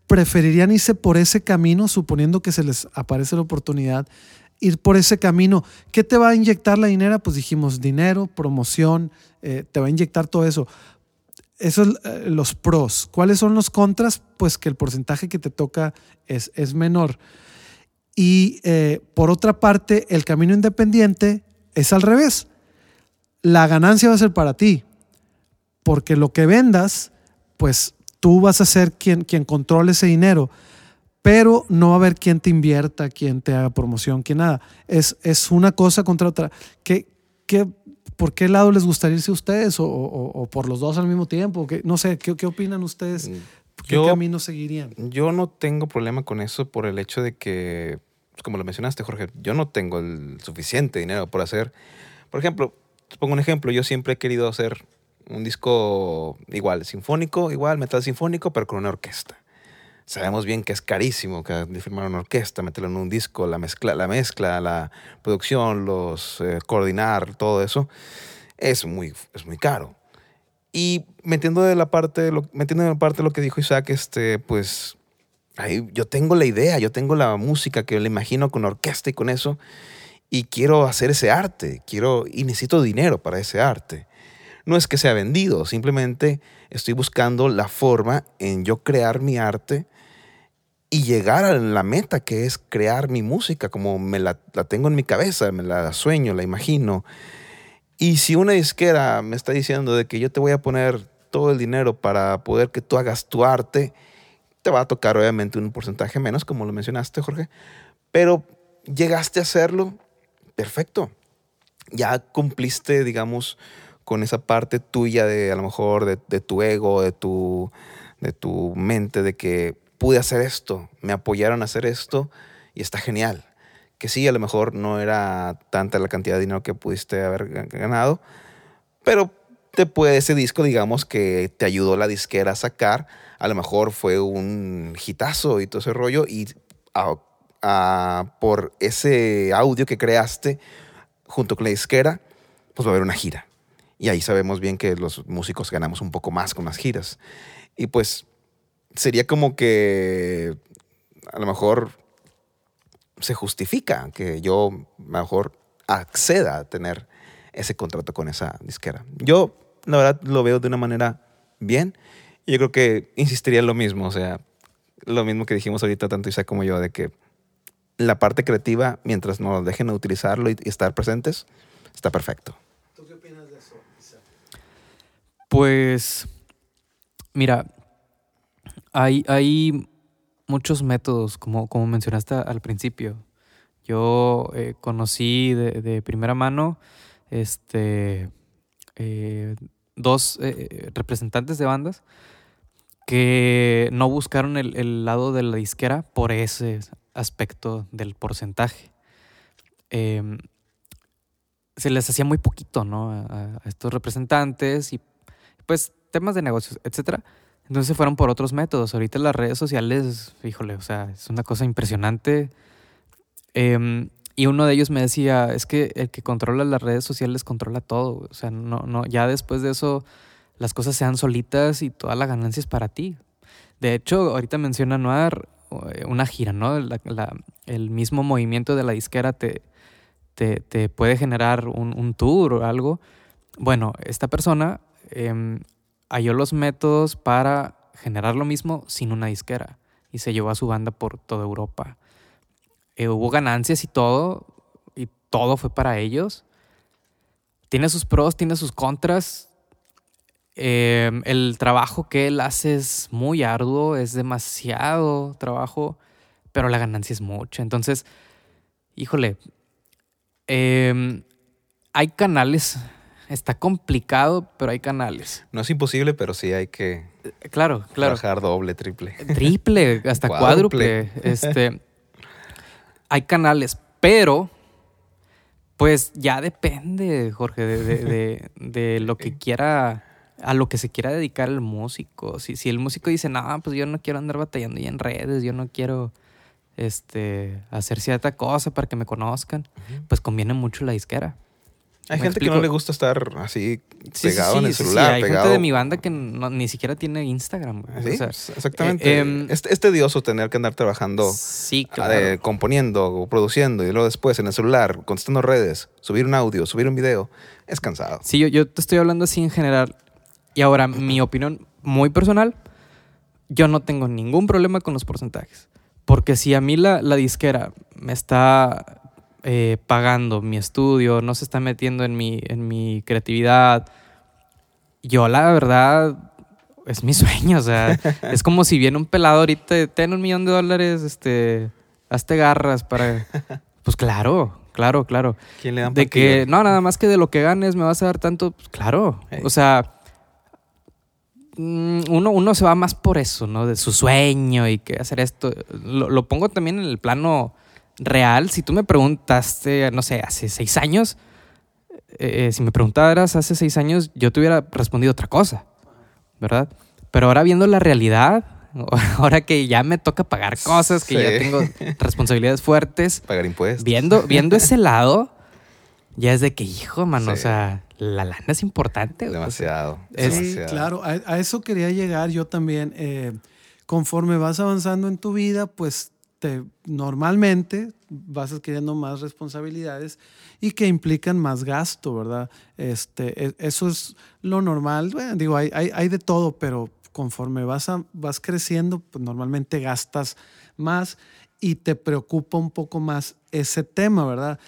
¿Preferirían irse por ese camino, suponiendo que se les aparece la oportunidad? ir por ese camino. ¿Qué te va a inyectar la dinero? Pues dijimos dinero, promoción, eh, te va a inyectar todo eso. Esos son eh, los pros. ¿Cuáles son los contras? Pues que el porcentaje que te toca es, es menor. Y eh, por otra parte, el camino independiente es al revés. La ganancia va a ser para ti, porque lo que vendas, pues tú vas a ser quien, quien controle ese dinero pero no va a haber quien te invierta, quien te haga promoción, quien nada. Es, es una cosa contra otra. ¿Qué, qué, ¿Por qué lado les gustaría irse a ustedes o, o, por los dos al mismo tiempo? ¿Qué, no sé, ¿qué, ¿qué, opinan ustedes? ¿Qué camino seguirían? Yo no tengo problema con eso por el hecho de que, pues, como lo mencionaste, Jorge, yo no tengo el suficiente dinero por hacer. Por ejemplo, te pongo un ejemplo, yo siempre he querido hacer un disco igual, sinfónico, igual, metal sinfónico, pero con una orquesta sabemos bien que es carísimo que firmar una orquesta, meterlo en un disco, la mezcla, la, mezcla, la producción, los eh, coordinar, todo eso, es muy, es muy caro. Y metiendo de la parte, lo, metiendo de la parte lo que dijo Isaac, este, pues ahí yo tengo la idea, yo tengo la música que le imagino con orquesta y con eso, y quiero hacer ese arte, quiero y necesito dinero para ese arte. No es que sea vendido, simplemente estoy buscando la forma en yo crear mi arte y llegar a la meta que es crear mi música como me la, tengo en mi cabeza, me la sueño, la imagino. Y si una disquera me está diciendo de que yo te voy a poner todo el dinero para poder que tú hagas tu arte, te va a tocar obviamente un porcentaje menos, como lo mencionaste, Jorge, pero llegaste a hacerlo, perfecto. Ya cumpliste, digamos, con esa parte tuya de a lo mejor de, tu ego, de tu, de tu mente, de que pude hacer esto, me apoyaron a hacer esto y está genial. Que sí, a lo mejor no era tanta la cantidad de dinero que pudiste haber ganado, pero te puede ese disco, digamos, que te ayudó la disquera a sacar, a lo mejor fue un hitazo y todo ese rollo, y por ese audio que creaste junto con la disquera, pues va a haber una gira. Y ahí sabemos bien que los músicos ganamos un poco más con las giras. Y pues sería como que a lo mejor se justifica que yo mejor acceda a tener ese contrato con esa disquera. Yo, la verdad, lo veo de una manera bien. Y yo creo que insistiría en lo mismo, o sea, lo mismo que dijimos ahorita, tanto Isa como yo, de que la parte creativa, mientras nos dejen utilizarlo y, estar presentes, está perfecto. ¿Tú qué opinas de eso, Isa? Pues, mira, hay, hay muchos métodos, como, como mencionaste al principio. Yo eh, conocí de, primera mano este, eh, dos eh, representantes de bandas que no buscaron el, lado de la disquera por ese aspecto del porcentaje. Em, se les hacía muy poquito, ¿no? A, a, estos representantes y pues temas de negocios, etcétera. Entonces fueron por otros métodos. Ahorita las redes sociales, híjole, o sea, es una cosa impresionante. Em, y uno de ellos me decía, es que el que controla las redes sociales controla todo. O sea, no, no, ya después de eso las cosas sean solitas y toda la ganancia es para ti. De hecho, ahorita menciona Noir eh, una gira, ¿no? el mismo movimiento de la disquera te, te, puede generar un, tour o algo. Bueno, esta persona em, halló los métodos para generar lo mismo sin una disquera y se llevó a su banda por toda Europa. Eh, hubo ganancias y todo, y todo fue para ellos. Tiene sus pros, tiene sus contras. Eh, el trabajo que él hace es muy arduo, es demasiado trabajo, pero la ganancia es mucha. Entonces, híjole, eh, hay canales Está complicado, pero hay canales. No es imposible, pero sí hay que. Eh, claro, claro. Trabajar doble, triple. Triple, hasta cuádruple. Este. hay canales, pero. Pues ya depende, Jorge, de, lo que quiera. A lo que se quiera dedicar el músico. Si, si el músico dice, no, pues yo no quiero andar batallando ya en redes, yo no quiero este, hacer cierta cosa para que me conozcan, pues conviene mucho la disquera. Hay gente que no le gusta estar así pegado en el celular. hay gente de mi banda que ni siquiera tiene Instagram. exactamente. Eh, em, es, tedioso tener que andar trabajando, ah, componiendo o produciendo y luego después en el celular, contestando redes, subir un audio, subir un video. Es cansado. Sí, yo, yo te estoy hablando así en general. Y ahora, mi opinión muy personal, yo no tengo ningún problema con los porcentajes. Porque si a mí la, la disquera me está eh, pagando mi estudio, no se está metiendo en mi, en mi creatividad. Yo la verdad es mi sueño, o sea, es como si viene un pelado ahorita, ten un millón de dólares, este, hazte garras para... Pues claro, claro, claro. ¿Quién le dan De que, no, nada más que de lo que ganes me vas a dar tanto, pues claro. O sea, mm, uno, uno se va más por eso, ¿no? De su sueño y que hacer esto. Lo, lo pongo también en el plano real, si tú me preguntaste, no sé, hace seis años, eh, si me preguntaras hace seis años, yo te hubiera respondido otra cosa, ¿verdad? Pero ahora viendo la realidad, ahora que ya me toca pagar cosas, que ya tengo responsabilidades fuertes. Pagar impuestos. Viendo, viendo ese lado, ya es de que, hijo, mano, o sea, la lana es importante. Demasiado. sí, claro, a, eso quería llegar yo también. Eh, conforme vas avanzando en tu vida, pues te, normalmente vas adquiriendo más responsabilidades y que implican más gasto, ¿verdad? Este, e, eso es lo normal. Bueno, digo, hay, hay, de todo, pero conforme vas, vas creciendo, pues normalmente gastas más y te preocupa un poco más ese tema, ¿verdad?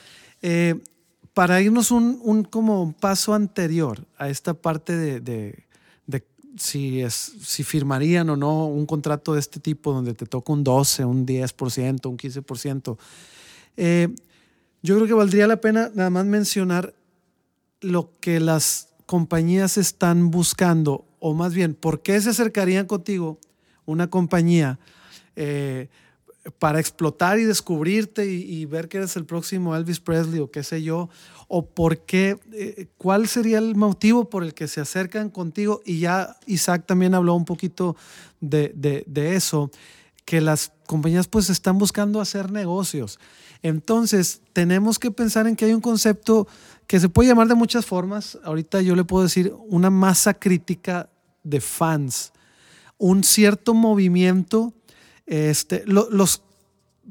Eh, para irnos un, un como un paso anterior a esta parte de si, es, si firmarían o no un contrato de este tipo donde te toca un 12, un 10%, un 15%, eh, yo creo que valdría la pena nada más mencionar lo que las compañías están buscando, o más bien, ¿por qué se acercarían contigo una compañía eh, para explotar y descubrirte y, ver que eres el próximo Elvis Presley o qué sé yo? ¿O por qué? Eh, ¿Cuál sería el motivo por el que se acercan contigo? Y ya Isaac también habló un poquito de, de, eso, que las compañías pues están buscando hacer negocios. Entonces, tenemos que pensar en que hay un concepto que se puede llamar de muchas formas. Ahorita yo le puedo decir una masa crítica de fans, un cierto movimiento. Este, los,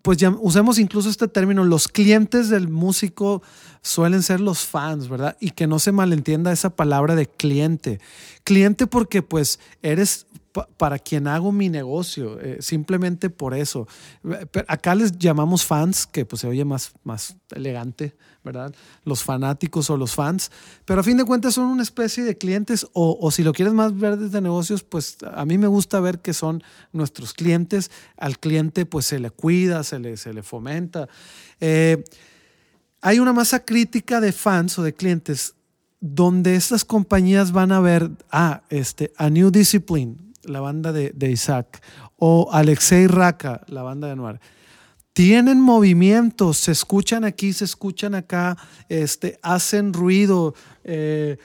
pues ya usemos incluso este término, los clientes del músico suelen ser los fans, ¿verdad? Y que no se malentienda esa palabra de cliente. Cliente porque pues eres para quien hago mi negocio, eh, simplemente por eso. Acá les llamamos fans, que pues se oye más, más elegante, ¿verdad? Los fanáticos o los fans, pero a fin de cuentas son una especie de clientes o, o si lo quieres más ver desde negocios, pues a mí me gusta ver que son nuestros clientes. Al cliente pues se le cuida, se le, se le fomenta. Eh, hay una masa crítica de fans o de clientes donde estas compañías van a ver, ah, este, a New Discipline, la banda de, Isaac, o Alexei Raka, la banda de Anuar, tienen movimientos, se escuchan aquí, se escuchan acá, este, hacen ruido, eh,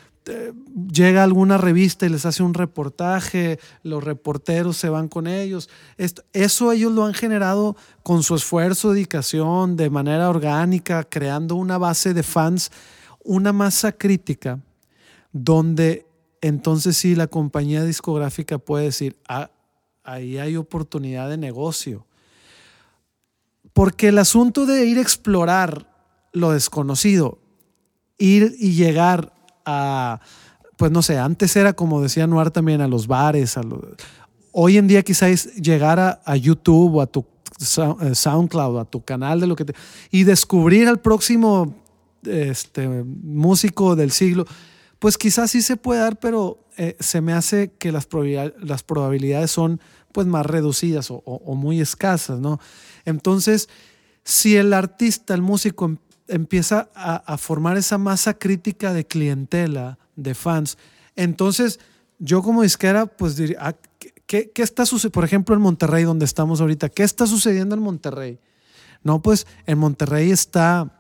llega alguna revista y les hace un reportaje, los reporteros se van con ellos. eso ellos lo han generado con su esfuerzo, dedicación, de manera orgánica, creando una base de fans, una masa crítica, donde entonces sí la compañía discográfica puede decir, ah, ahí hay oportunidad de negocio. Porque el asunto de ir a explorar lo desconocido, ir y llegar a, pues no sé, antes era como decía Noir también, a los bares, a hoy en día quizás llegar a, YouTube o a tu eh, SoundCloud, a tu canal de lo que te, y descubrir al próximo este, músico del siglo pues quizás sí se puede dar, pero eh, se me hace que las, las probabilidades son pues más reducidas o, muy escasas, ¿no? Entonces, si el artista, el músico empieza a, formar esa masa crítica de clientela, de fans, entonces yo como disquera, pues diría, ah, ¿qué, qué está sucediendo? Por ejemplo, en Monterrey, donde estamos ahorita, ¿qué está sucediendo en Monterrey? No, pues en Monterrey está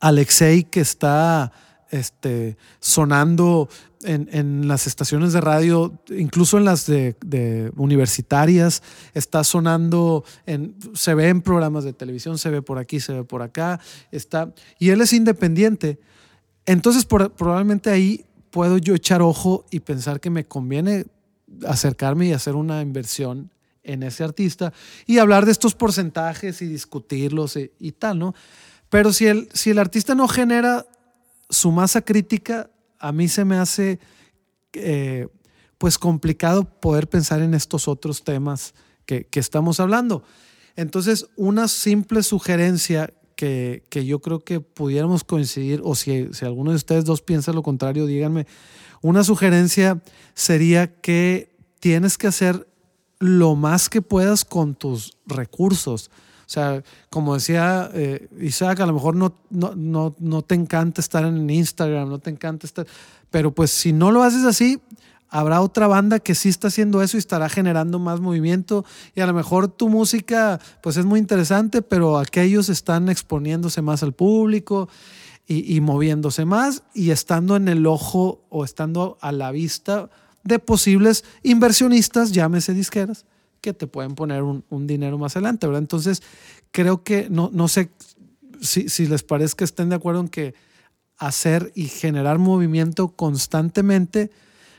Alexei, que está este, sonando en, las estaciones de radio, incluso en las de, universitarias, está sonando, en, se ve en programas de televisión, se ve por aquí, se ve por acá, está, y él es independiente. Entonces, probablemente ahí puedo yo echar ojo y pensar que me conviene acercarme y hacer una inversión en ese artista y hablar de estos porcentajes y discutirlos y, y tal, ¿no? Pero si el, si el artista no genera su masa crítica a mí se me hace eh, pues complicado poder pensar en estos otros temas que, estamos hablando. Entonces, una simple sugerencia que, yo creo que pudiéramos coincidir, o si, si alguno de ustedes dos piensa lo contrario, díganme, una sugerencia sería que tienes que hacer lo más que puedas con tus recursos. O sea, como decía eh, Isaac, a lo mejor no, no, no, te encanta estar en Instagram, no te encanta estar, pero pues si no lo haces así, habrá otra banda que sí está haciendo eso y estará generando más movimiento. Y a lo mejor tu música pues es muy interesante, pero aquellos están exponiéndose más al público y, y moviéndose más y estando en el ojo o estando a la vista de posibles inversionistas, llámese disqueras, que te pueden poner un, dinero más adelante, ¿verdad? Entonces, creo que no, no sé si, si les parece que estén de acuerdo en que hacer y generar movimiento constantemente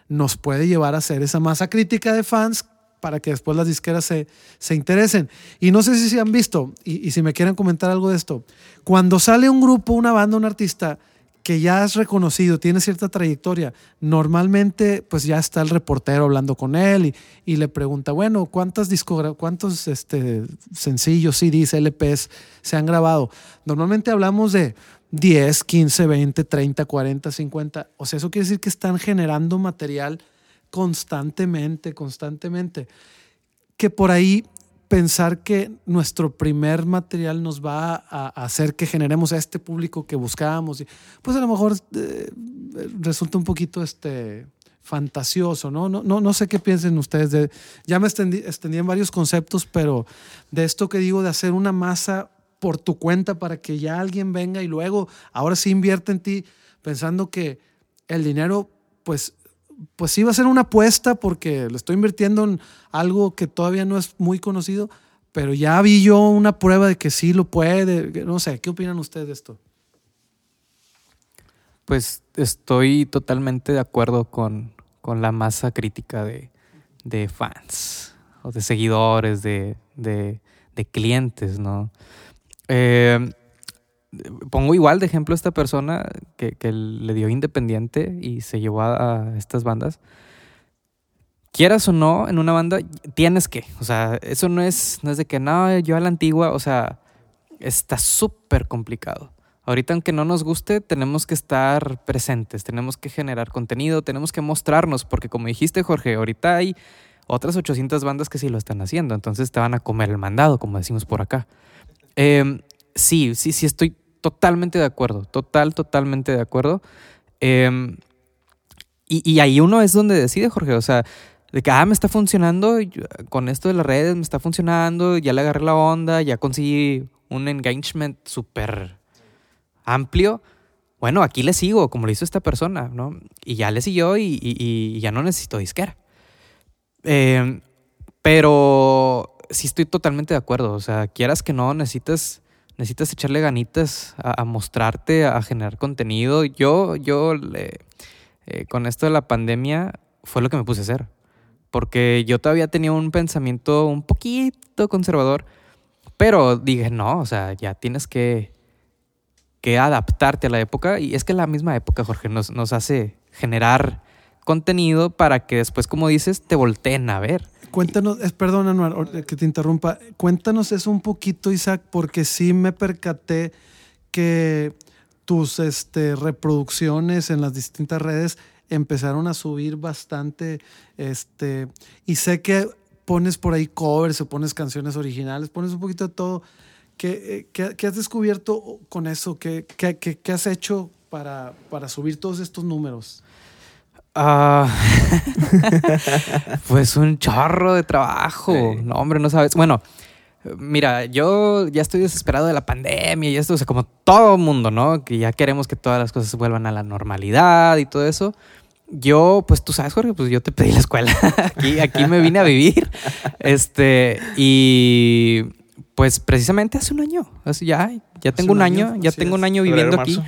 nos puede llevar a hacer esa masa crítica de fans para que después las disqueras se, se interesen. Y no sé si se han visto, y, y si me quieren comentar algo de esto, cuando sale un grupo, una banda, un artista, que ya es reconocido, tiene cierta trayectoria, normalmente pues ya está el reportero hablando con él y, le pregunta, bueno, ¿cuántas cuántos este, sencillos, CDs, LPs se han grabado? Normalmente hablamos de, 10, 15, 20, 30, 40, 50. O sea, eso quiere decir que están generando material constantemente, constantemente. Que por ahí pensar que nuestro primer material nos va a, hacer que generemos a este público que buscábamos, pues a lo mejor eh, resulta un poquito este, fantasioso, ¿no? No, no, no sé qué piensen ustedes. De, ya me extendí, en varios conceptos, pero de esto que digo de hacer una masa por tu cuenta para que ya alguien venga y luego, ahora sí invierte en ti, pensando que el dinero, pues pues sí va a ser una apuesta porque lo estoy invirtiendo en algo que todavía no es muy conocido, pero ya vi yo una prueba de que sí lo puede. No sé, ¿qué opinan ustedes de esto? Pues estoy totalmente de acuerdo con, la masa crítica de, fans o de seguidores, de, clientes, ¿no? Eh, pongo igual de ejemplo a esta persona que, le dio Independiente y se llevó a, estas bandas. Quieras o no, en una banda tienes que. O sea, eso no es, no es de que no, yo a la antigua. O sea, está súper complicado. Ahorita, aunque no nos guste, tenemos que estar presentes, tenemos que generar contenido, tenemos que mostrarnos, porque como dijiste, Jorge, ahorita hay otras 800 bandas que sí lo están haciendo, entonces te van a comer el mandado, como decimos por acá. Em, sí, sí, sí, estoy totalmente de acuerdo, total, totalmente de acuerdo. Em, y, ahí uno es donde decide, Jorge, o sea, de que, ah, me está funcionando, con esto de las redes me está funcionando, ya le agarré la onda, ya conseguí un engagement súper amplio. Bueno, aquí le sigo, como lo hizo esta persona, ¿no? Y ya le siguió y, ya no necesito disquera. Em, pero sí estoy totalmente de acuerdo, o sea, quieras que no, necesitas necesitas echarle ganitas a, mostrarte, a generar contenido. Yo, yo, eh, con esto de la pandemia, fue lo que me puse a hacer. Porque yo todavía tenía un pensamiento un poquito conservador, pero dije, no, o sea, ya tienes que, que adaptarte a la época. Y es que la misma época, Jorge, nos, nos hace generar contenido para que después, como dices, te volteen a ver. Cuéntanos, es, perdón Anuar, que te interrumpa, cuéntanos eso un poquito, Isaac, porque sí me percaté que tus este, reproducciones en las distintas redes empezaron a subir bastante, este, y sé que pones por ahí covers o pones canciones originales, pones un poquito de todo. ¿Qué, eh, qué, has descubierto con eso? ¿Qué, qué has hecho para, para subir todos estos números? Ah, pues un chorro de trabajo. No, hombre, no sabes. Bueno, mira, yo ya estoy desesperado de la pandemia y esto, o sea, como todo mundo, ¿no? Que ya queremos que todas las cosas vuelvan a la normalidad y todo eso. Yo, pues tú sabes, Jorge, pues yo te pedí la escuela. aquí, aquí me vine a vivir. Este, y pues precisamente hace un año. ya, ya tengo un año, ya tengo un año viviendo aquí.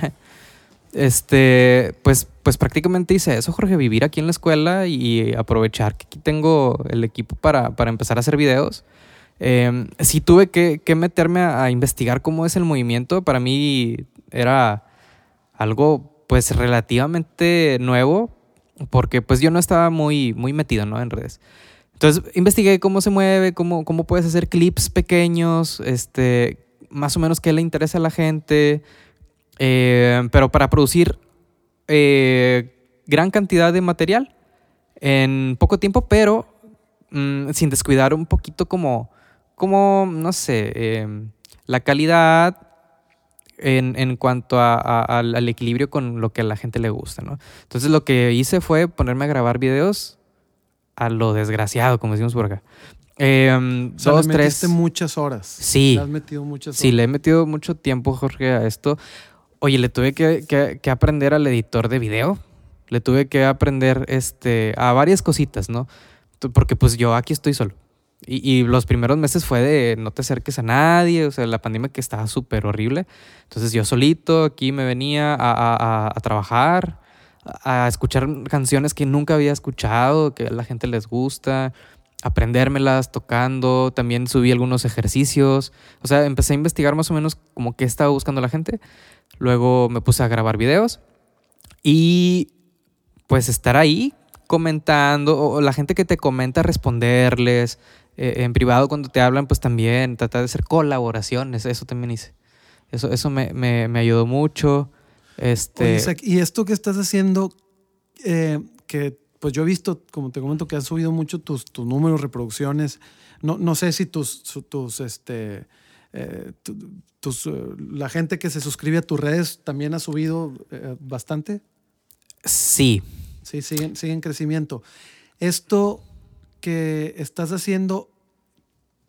Este, pues, pues prácticamente hice eso, Jorge, vivir aquí en la escuela y aprovechar que aquí tengo el equipo para, empezar a hacer videos. Eh, sí tuve que, meterme a, investigar cómo es el movimiento. Para mí era algo pues relativamente nuevo porque pues yo no estaba muy, muy metido ¿no? en redes. Entonces investigué cómo se mueve, cómo, cómo puedes hacer clips pequeños, este, más o menos qué le interesa a la gente, eh, pero para producir eh, gran cantidad de material en poco tiempo, pero mm, sin descuidar un poquito como, como no sé, em, la calidad en, en cuanto a, al, equilibrio con lo que a la gente le gusta, ¿no? Entonces lo que hice fue ponerme a grabar videos a lo desgraciado, como decimos por acá. Eh, dos, le tres. muchas horas. Sí. Le has metido muchas horas. Sí, le he metido mucho tiempo, Jorge, a esto. Oye, le tuve que, aprender al editor de video. Le tuve que aprender este, a varias cositas, ¿no? Porque pues yo aquí estoy solo. Y, los primeros meses fue de no te acerques a nadie, o sea, la pandemia que estaba súper horrible. Entonces yo solito aquí me venía a, a, trabajar, a escuchar canciones que nunca había escuchado, que a la gente les gusta, aprendérmelas tocando, también subí algunos ejercicios, o sea, empecé a investigar más o menos como qué estaba buscando la gente Luego me puse a grabar videos y pues estar ahí comentando, la gente que te comenta, responderles. Eh, en privado cuando te hablan, pues también tratar de hacer colaboraciones, eso también hice. Eso, eso me, me, ayudó mucho. Este, y esto que estás haciendo, eh, que pues yo he visto, como te comento, que has subido mucho tus, tus números, reproducciones. No, no sé si tus, tus este, eh, tu- tus, eh, la gente que se suscribe a tus redes también ha subido eh, bastante. sí, Sí, siguen, siguen en crecimiento. Esto que estás haciendo,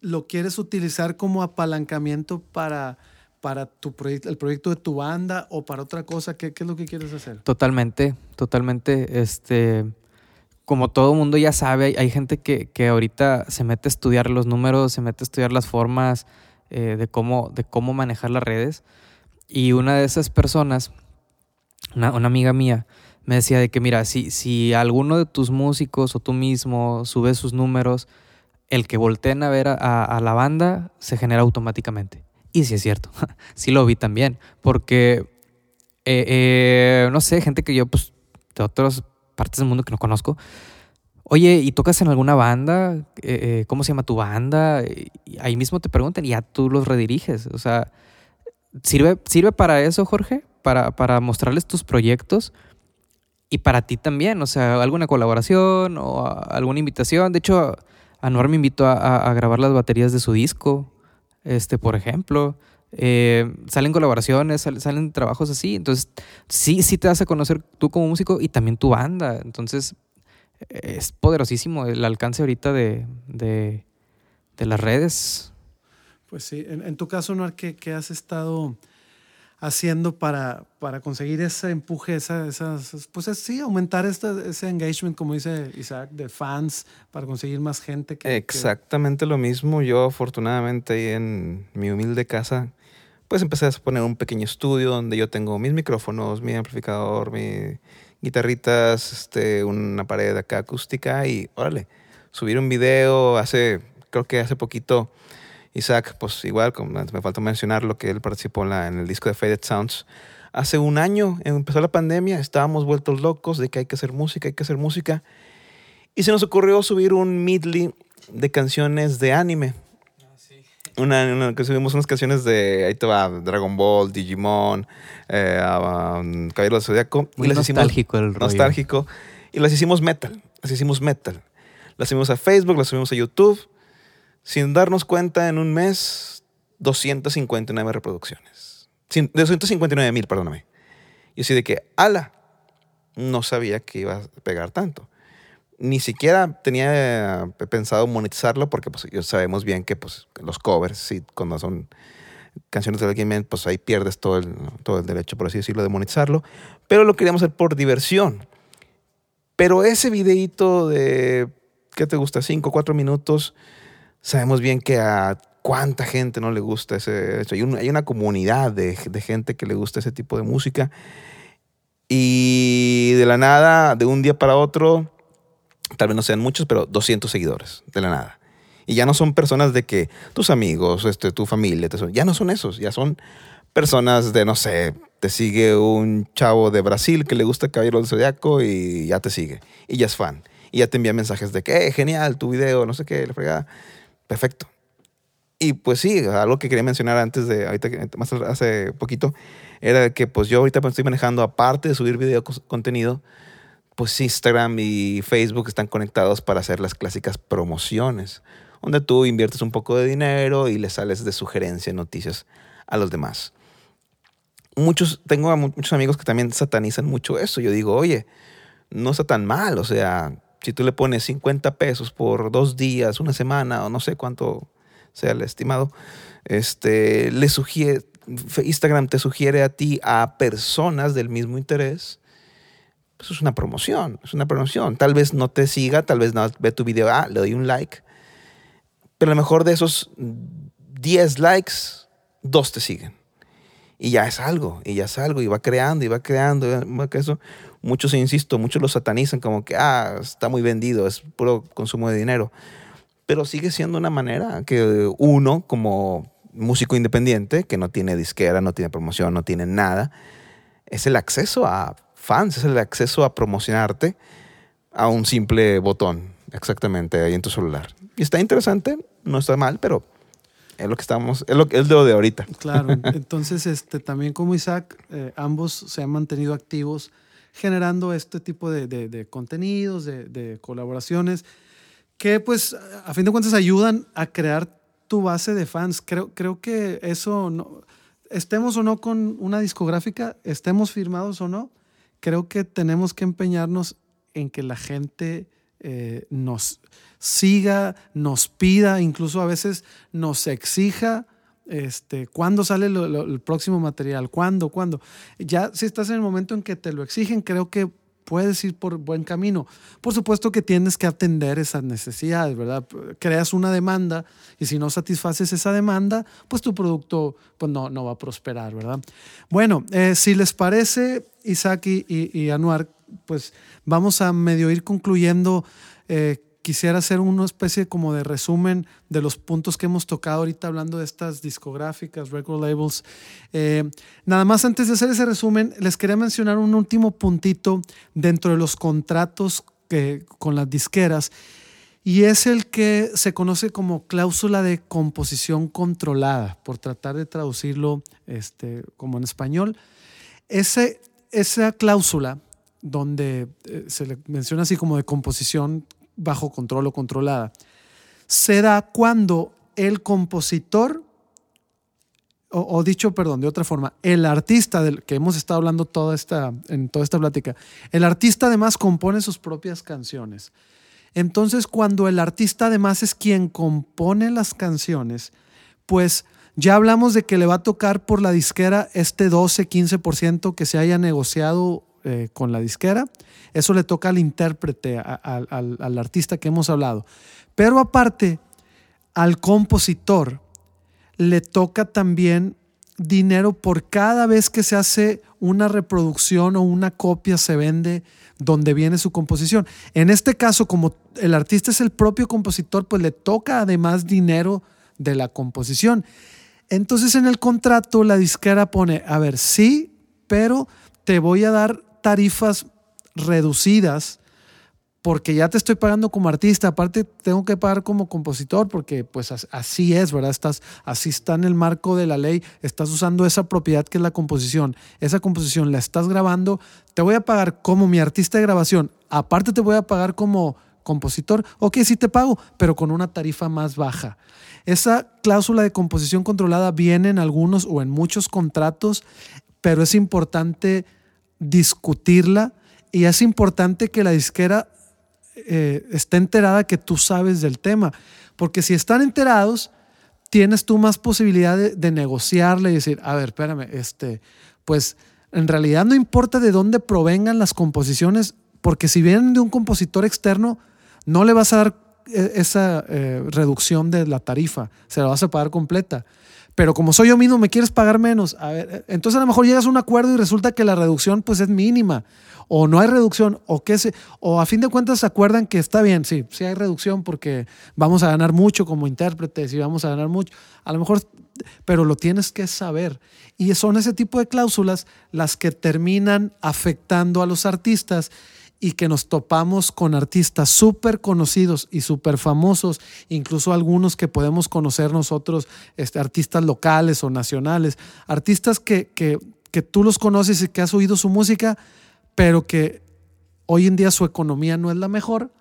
¿lo quieres utilizar como apalancamiento para, para tu proyecto, el proyecto de tu banda o para otra cosa? ¿Qué, qué es lo que quieres hacer? Totalmente, totalmente. Este, como todo mundo ya sabe, hay, hay gente que, que ahorita se mete a estudiar los números, se mete a estudiar las formas eh, de, cómo, de cómo manejar las redes. Y una de esas personas, una, amiga mía, me decía de que, mira, si, si alguno de tus músicos o tú mismo subes sus números, el que volteen a ver a la banda se genera automáticamente. Y sí es cierto, sí lo vi también, porque eh, eh, no sé, gente que yo, pues, de otras partes del mundo que no conozco. Oye, ¿y tocas en alguna banda? Eh, eh, ¿Cómo se llama tu banda? Ahí mismo te preguntan y ya tú los rediriges. O sea, ¿sirve, sirve para eso, Jorge? Para, para mostrarles tus proyectos y para ti también. O sea, alguna colaboración o alguna invitación. De hecho, Anuar me invitó a, grabar las baterías de su disco, este, por ejemplo. Eh, salen colaboraciones, sal- salen trabajos así. Entonces, sí, sí te das a conocer tú como músico y también tu banda. Entonces, es poderosísimo el alcance ahorita de, de, de las redes. Pues sí, en, en tu caso, Noar, ¿qué, qué has estado haciendo para, para conseguir ese empuje, esa, esas, pues es- sí, aumentar esta- ese engagement, como dice Isaac, de fans, para conseguir más gente que... que- Exactamente lo mismo. Yo, afortunadamente, ahí en mi humilde casa, pues empecé a poner un pequeño estudio donde yo tengo mis micrófonos, mi amplificador, mis guitarritas, este, una pared acá acústica y, órale, subir un video hace, creo que hace poquito, Isaac, pues igual, como me falta mencionar lo que él participó en, el disco de Faded Sounds. Hace un año empezó la pandemia, estábamos vueltos locos de que hay que hacer música, hay que hacer música. Y se nos ocurrió subir un medley de canciones de anime. Una, una- que subimos unas canciones de, ahí te va, Dragon Ball, Digimon, eh, um, Caballero del Zodiaco. Muy nostálgico el rollo. Nostálgico. Y las hicimos metal, las hicimos metal. Las subimos a Facebook, las subimos a YouTube. Sin darnos cuenta, en un mes, 259 reproducciones. Cin- 259 mil, perdóname. Y así de que, ala, no sabía que iba a pegar tanto. Ni siquiera tenía eh, pensado monetizarlo porque pues sabemos bien que pues los covers, sí, cuando son canciones de alguien, pues ahí pierdes todo el, todo el derecho, por así decirlo, de monetizarlo. Pero lo queríamos hacer por diversión. Pero ese videíto de, ¿qué te gusta? Cinco, cuatro minutos, sabemos bien que a cuánta gente no le gusta ese... eso. Hay, un- hay una comunidad de, de gente que le gusta ese tipo de música. Y de la nada, de un día para otro, tal vez no sean muchos, pero 200 seguidores, de la nada. Y ya no son personas de que tus amigos, este, tu familia, ya no son esos, ya son personas de, no sé, te sigue un chavo de Brasil que le gusta Caballero del Zodiaco y ya te sigue. Y ya es fan. Y ya te envía mensajes de que, eh, genial, tu video, no sé qué, la fregada. Perfecto. Y pues sí, algo que quería mencionar antes de, ahorita, más hace poquito, era que pues yo ahorita estoy manejando, aparte de subir video contenido, pues Instagram y Facebook están conectados para hacer las clásicas promociones, donde tú inviertes un poco de dinero y le sales de sugerencia, noticias a los demás. Muchos, tengo a mu- muchos amigos que también satanizan mucho eso. Yo digo, oye, no está tan mal, o sea, si tú le pones 50 pesos por dos días, una semana o no sé cuánto sea el estimado, este, le Instagram te sugiere a ti a personas del mismo interés, pues es una promoción, es una promoción. Tal vez no te siga, tal vez no ve tu video, ah, le doy un like, pero a lo mejor de esos 10 likes, dos te siguen. Y ya es algo, y ya es algo, y va creando, y va creando, eso. Muchos, insisto, muchos lo satanizan como que, ah, está muy vendido, es puro consumo de dinero. Pero sigue siendo una manera que uno, como músico independiente, que no tiene disquera, no tiene promoción, no tiene nada, es el acceso a fans, es el acceso a promocionarte a un simple botón, exactamente, ahí en tu celular. Y está interesante, no está mal, pero Es lo que estamos, es lo, es lo de ahorita. Claro, entonces este, también como Isaac, eh, ambos se han mantenido activos generando este tipo de, de, de contenidos, de, de, colaboraciones, que pues a fin de cuentas ayudan a crear tu base de fans. Creo, creo que eso, no, estemos o no con una discográfica, estemos firmados o no, creo que tenemos que empeñarnos en que la gente eh, nos siga, nos pida, incluso a veces nos exija este, cuándo sale el próximo material, cuándo, cuándo. Ya si estás en el momento en que te lo exigen, creo que puedes ir por buen camino. Por supuesto que tienes que atender esas necesidades, ¿verdad? Creas una demanda y si no satisfaces esa demanda, pues tu producto pues no, no va a prosperar, ¿verdad? Bueno, eh, si les parece, Isaac y, y, Anuar, pues vamos a medio ir concluyendo. Eh, quisiera hacer una especie como de resumen de los puntos que hemos tocado ahorita hablando de estas discográficas, record labels. Eh, nada más antes de hacer ese resumen, les quería mencionar un último puntito dentro de los contratos que, con las disqueras y es el que se conoce como cláusula de composición controlada, por tratar de traducirlo este, como en español. Ese, esa cláusula donde eh, se le menciona así como de composición bajo control o controlada, se da cuando el compositor, o, dicho, perdón, de otra forma, el artista del que hemos estado hablando toda esta, en toda esta plática, el artista además compone sus propias canciones. Entonces, cuando el artista además es quien compone las canciones, pues ya hablamos de que le va a tocar por la disquera este 12-15% que se haya negociado eh, con la disquera. Eso le toca al intérprete, al, al artista que hemos hablado. Pero aparte, al compositor le toca también dinero por cada vez que se hace una reproducción o una copia se vende donde viene su composición. En este caso, como el artista es el propio compositor, pues le toca además dinero de la composición. Entonces en el contrato la disquera pone, a ver, sí, pero te voy a dar tarifas reducidas porque ya te estoy pagando como artista, aparte tengo que pagar como compositor porque pues así es, ¿verdad? Estás así está en el marco de la ley, estás usando esa propiedad que es la composición. Esa composición la estás grabando, te voy a pagar como mi artista de grabación, aparte te voy a pagar como compositor. Ok, sí te pago, pero con una tarifa más baja. Esa cláusula de composición controlada viene en algunos o en muchos contratos, pero es importante discutirla y es importante que la disquera eh, esté enterada que tú sabes del tema, porque si están enterados, tienes tú más posibilidad de, de negociarle y decir, a ver, espérame, este, pues en realidad no importa de dónde provengan las composiciones, porque si vienen de un compositor externo, no le vas a dar eh, esa eh, reducción de la tarifa, se la vas a pagar completa. Pero como soy yo mismo, me quieres pagar menos. A ver, eh, entonces a lo mejor llegas a un acuerdo y resulta que la reducción pues es mínima. O no hay reducción, o que se, o a fin de cuentas se acuerdan que está bien, sí, sí hay reducción porque vamos a ganar mucho como intérpretes y vamos a ganar mucho. A lo mejor, pero lo tienes que saber. Y son ese tipo de cláusulas las que terminan afectando a los artistas y que nos topamos con artistas súper conocidos y súper famosos, incluso algunos que podemos conocer nosotros, este, artistas locales o nacionales, artistas que, que, que tú los conoces y que has oído su música, pero que hoy en día su economía no es la mejor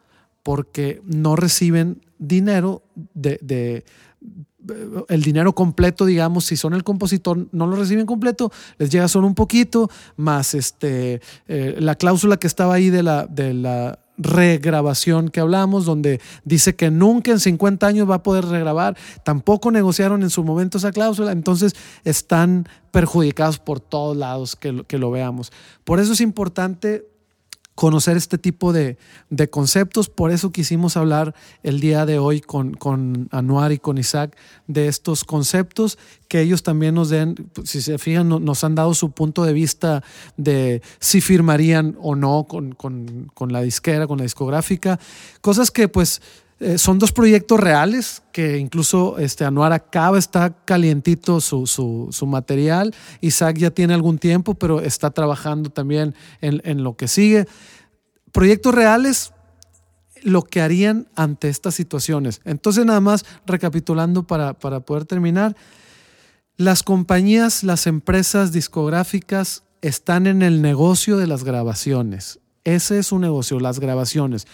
porque no reciben dinero de, de, el dinero completo, digamos, si son el compositor, no lo reciben completo, les llega solo un poquito, más este, eh, la cláusula que estaba ahí de la, de la regrabación que hablamos, donde dice que nunca en 50 años va a poder regrabar, tampoco negociaron en su momento esa cláusula, entonces están perjudicados por todos lados que, que lo veamos. Por eso es importante conocer este tipo de, de, conceptos. Por eso quisimos hablar el día de hoy con, con Anuar y con Isaac de estos conceptos, que ellos también nos den, si se fijan, nos han dado su punto de vista de si firmarían o no con, con, con la disquera, con la discográfica. Cosas que pues eh, son dos proyectos reales que incluso este, Anuar acaba, está calientito su, su, su, material. Isaac ya tiene algún tiempo, pero está trabajando también en, en, lo que sigue. Proyectos reales, lo que harían ante estas situaciones. Entonces, nada más recapitulando para, para poder terminar, las compañías, las empresas discográficas están en el negocio de las grabaciones. Ese es su negocio, las grabaciones.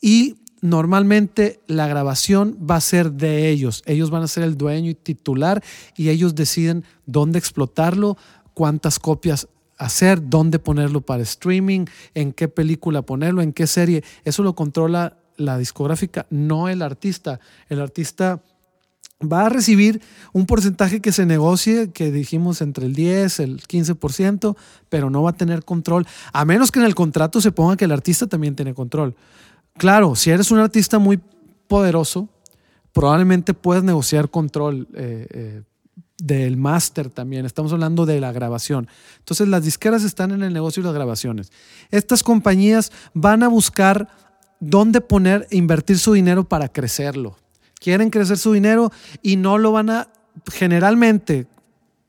Y normalmente la grabación va a ser de ellos. Ellos van a ser el dueño y titular y ellos deciden dónde explotarlo, cuántas copias hacer, dónde ponerlo para streaming, en qué película ponerlo, en qué serie. Eso lo controla la discográfica, no el artista. El artista va a recibir un porcentaje que se negocie, que dijimos entre el 10, el 15%, pero no va a tener control, a menos que en el contrato se ponga que el artista también tiene control. Claro, si eres un artista muy poderoso, probablemente puedes negociar control eh, eh, del máster también. Estamos hablando de la grabación. Entonces las disqueras están en el negocio de las grabaciones. Estas compañías van a buscar dónde poner, invertir su dinero para crecerlo. Quieren crecer su dinero y no lo van a, generalmente,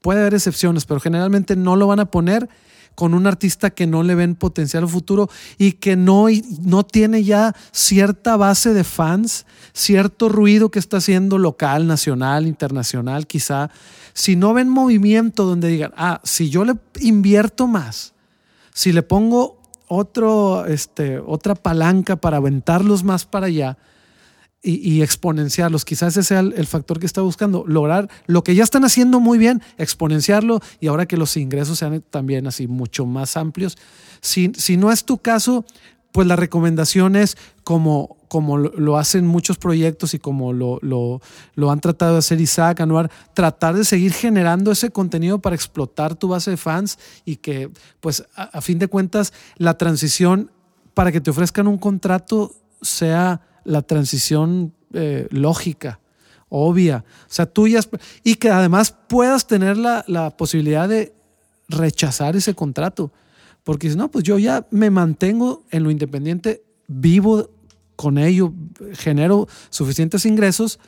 puede haber excepciones, pero generalmente no lo van a poner con un artista que no le ven potencial o futuro y que no, no tiene ya cierta base de fans, cierto ruido que está haciendo local, nacional, internacional, quizá, si no ven movimiento donde digan, ah, si yo le invierto más, si le pongo otro, este, otra palanca para aventarlos más para allá, y, exponenciarlos. Quizás ese sea el, factor que está buscando, lograr lo que ya están haciendo muy bien, exponenciarlo y ahora que los ingresos sean también así mucho más amplios. Si, si no es tu caso, pues la recomendación es como, como lo hacen muchos proyectos y como lo, lo, han tratado de hacer Isaac, Anuar, tratar de seguir generando ese contenido para explotar tu base de fans y que, pues, a fin de cuentas, la transición para que te ofrezcan un contrato sea la transición eh, lógica, obvia, o sea, tuyas, y que además puedas tener la, la posibilidad de rechazar ese contrato. Porque si no, pues yo ya me mantengo en lo independiente, vivo con ello, genero suficientes ingresos.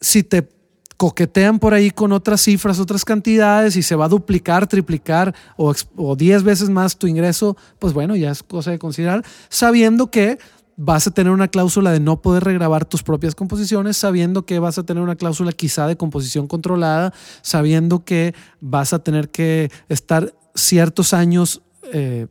Si te coquetean por ahí con otras cifras, otras cantidades y se va a duplicar, triplicar o, o 10 veces más tu ingreso, pues bueno, ya es cosa de considerar, sabiendo que vas a tener una cláusula de no poder regrabar tus propias composiciones, sabiendo que vas a tener una cláusula quizá de composición controlada, sabiendo que vas a tener que estar ciertos años eh,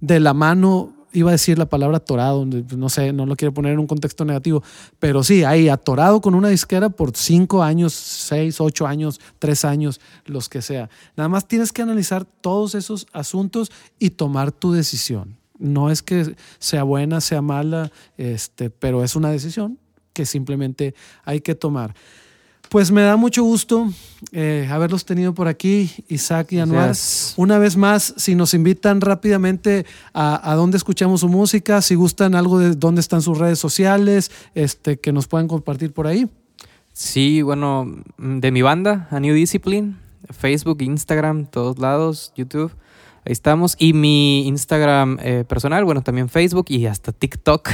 de la mano, iba a decir la palabra atorado, no sé, no lo quiero poner en un contexto negativo, pero sí, ahí atorado con una disquera por cinco años, seis, ocho años, tres años, los que sea. Nada más tienes que analizar todos esos asuntos y tomar tu decisión. No es que sea buena, sea mala, este, pero es una decisión que simplemente hay que tomar. Pues me da mucho gusto eh, haberlos tenido por aquí, Isaac y Anuar. Una vez más, si nos invitan rápidamente a, a dónde escuchamos su música, si gustan algo de dónde están sus redes sociales, este, que nos puedan compartir por ahí. Sí, bueno, de mi banda, A New Discipline, Facebook, Instagram, todos lados, YouTube. Ahí estamos. Y mi Instagram eh, personal, bueno, también Facebook y hasta TikTok.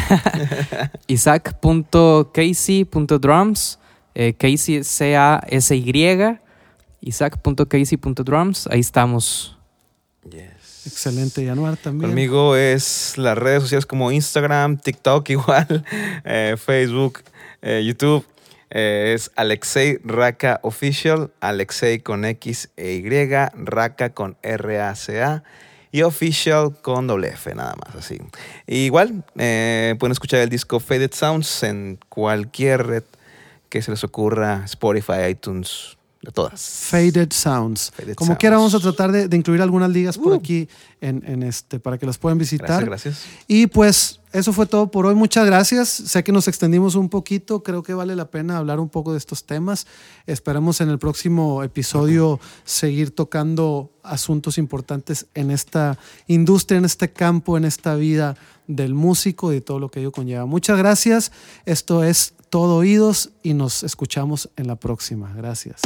Isaac.casey.drums. Eh, Casey C-A-S-Y. Isaac.casey.drums. Ahí estamos. Yes. Excelente, Januar también. Conmigo es las redes sociales como Instagram, TikTok igual, eh, Facebook, eh, YouTube. Eh, es Alexei Raka Official, Alexei con X e Y, Raka con R-A-C-A y Official con doble F, nada más así. igual, eh, pueden escuchar el disco Faded Sounds en cualquier red que se les ocurra, Spotify, iTunes, de todas. Faded Sounds. Como quiera, vamos a tratar de, incluir algunas ligas por uh. aquí en, este, para que las puedan visitar. Gracias, gracias. Y pues eso fue todo por hoy. Muchas gracias. Sé que nos extendimos un poquito. Creo que vale la pena hablar un poco de estos temas. Esperamos en el próximo episodio seguir tocando asuntos importantes en esta industria, en este campo, en esta vida del músico y de todo lo que ello conlleva. Muchas gracias. Esto es Todo Oídos y nos escuchamos en la próxima. Gracias.